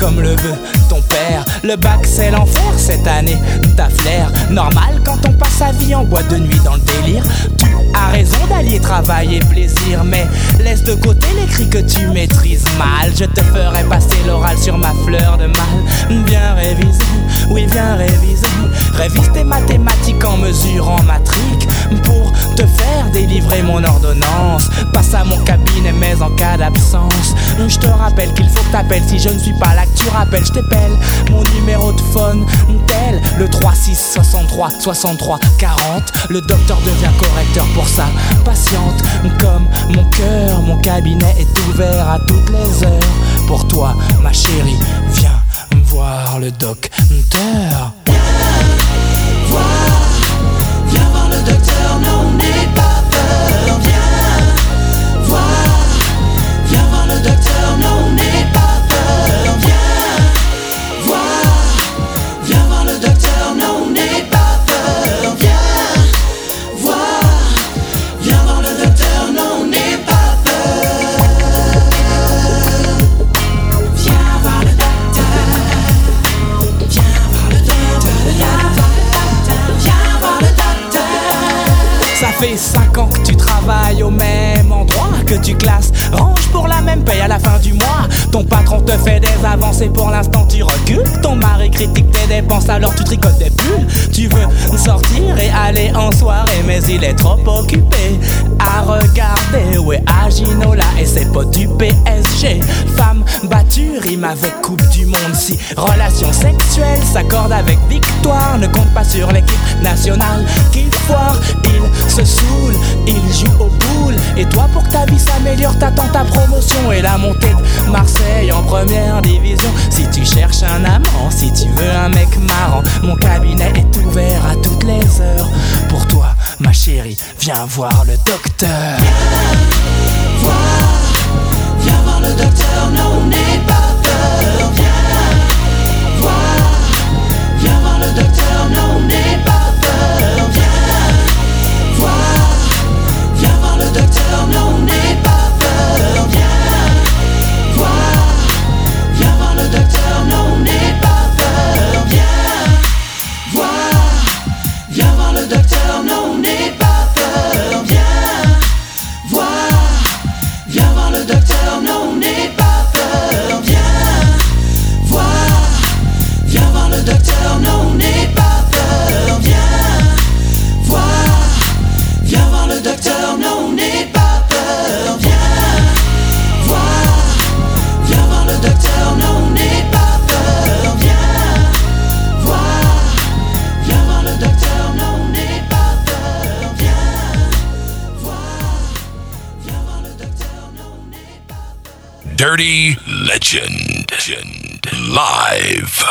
comme le veut ton père. Le bac, c'est l'enfer cette année. Ta flair, normal quand on passe sa vie en boîte de nuit dans le délire. Tu as raison d'allier travail et plaisir, mais laisse de côté les cris que tu maîtrises mal. Je te ferai passer l'oral sur ma fleur de mal. Viens réviser, oui, viens réviser. Révise tes mathématiques en mesurant ma trique pour te faire délivrer mon ordonnance. Passe à mon cabinet, mais en cas d'absence, je te rappelle qu'il faut que t'appelles. Si je ne suis pas là, que tu rappelles, je t'appelle. Mon numéro de phone, tel le 36 63 63 40. Le docteur devient correcteur pour sa patiente. Comme mon cœur, mon cabinet est ouvert à toutes les heures. Pour toi, ma chérie, viens voir le docteur. Fait 5 ans que tu travailles au même endroit, que tu classes, range pour la même paye à la fin du mois. Ton patron te fait des avancées, pour l'instant tu recules. Ton mari critique tes dépenses, alors tu tricotes des pulls. Tu veux sortir et aller en soirée, mais il est trop occupé à regarder. Ouais, Aginola et ses potes du PSG. Femme battue, rime avec Coupe du Monde. Si relation sexuelle s'accorde avec victoire, ne compte pas sur l'équipe nationale qui foire. Il se il joue au pool. Et toi, pour que ta vie s'améliore, t'attends ta promotion et la montée de Marseille en première division. Si tu cherches un amant, si tu veux un mec marrant, mon cabinet est ouvert à toutes les heures. Pour toi, ma chérie, viens voir le docteur. Viens voir, viens voir le docteur, non, n'aie pas peur. Viens voir, viens voir le docteur, non, n'aie pas. Viens voir le Dirty Legend. Live.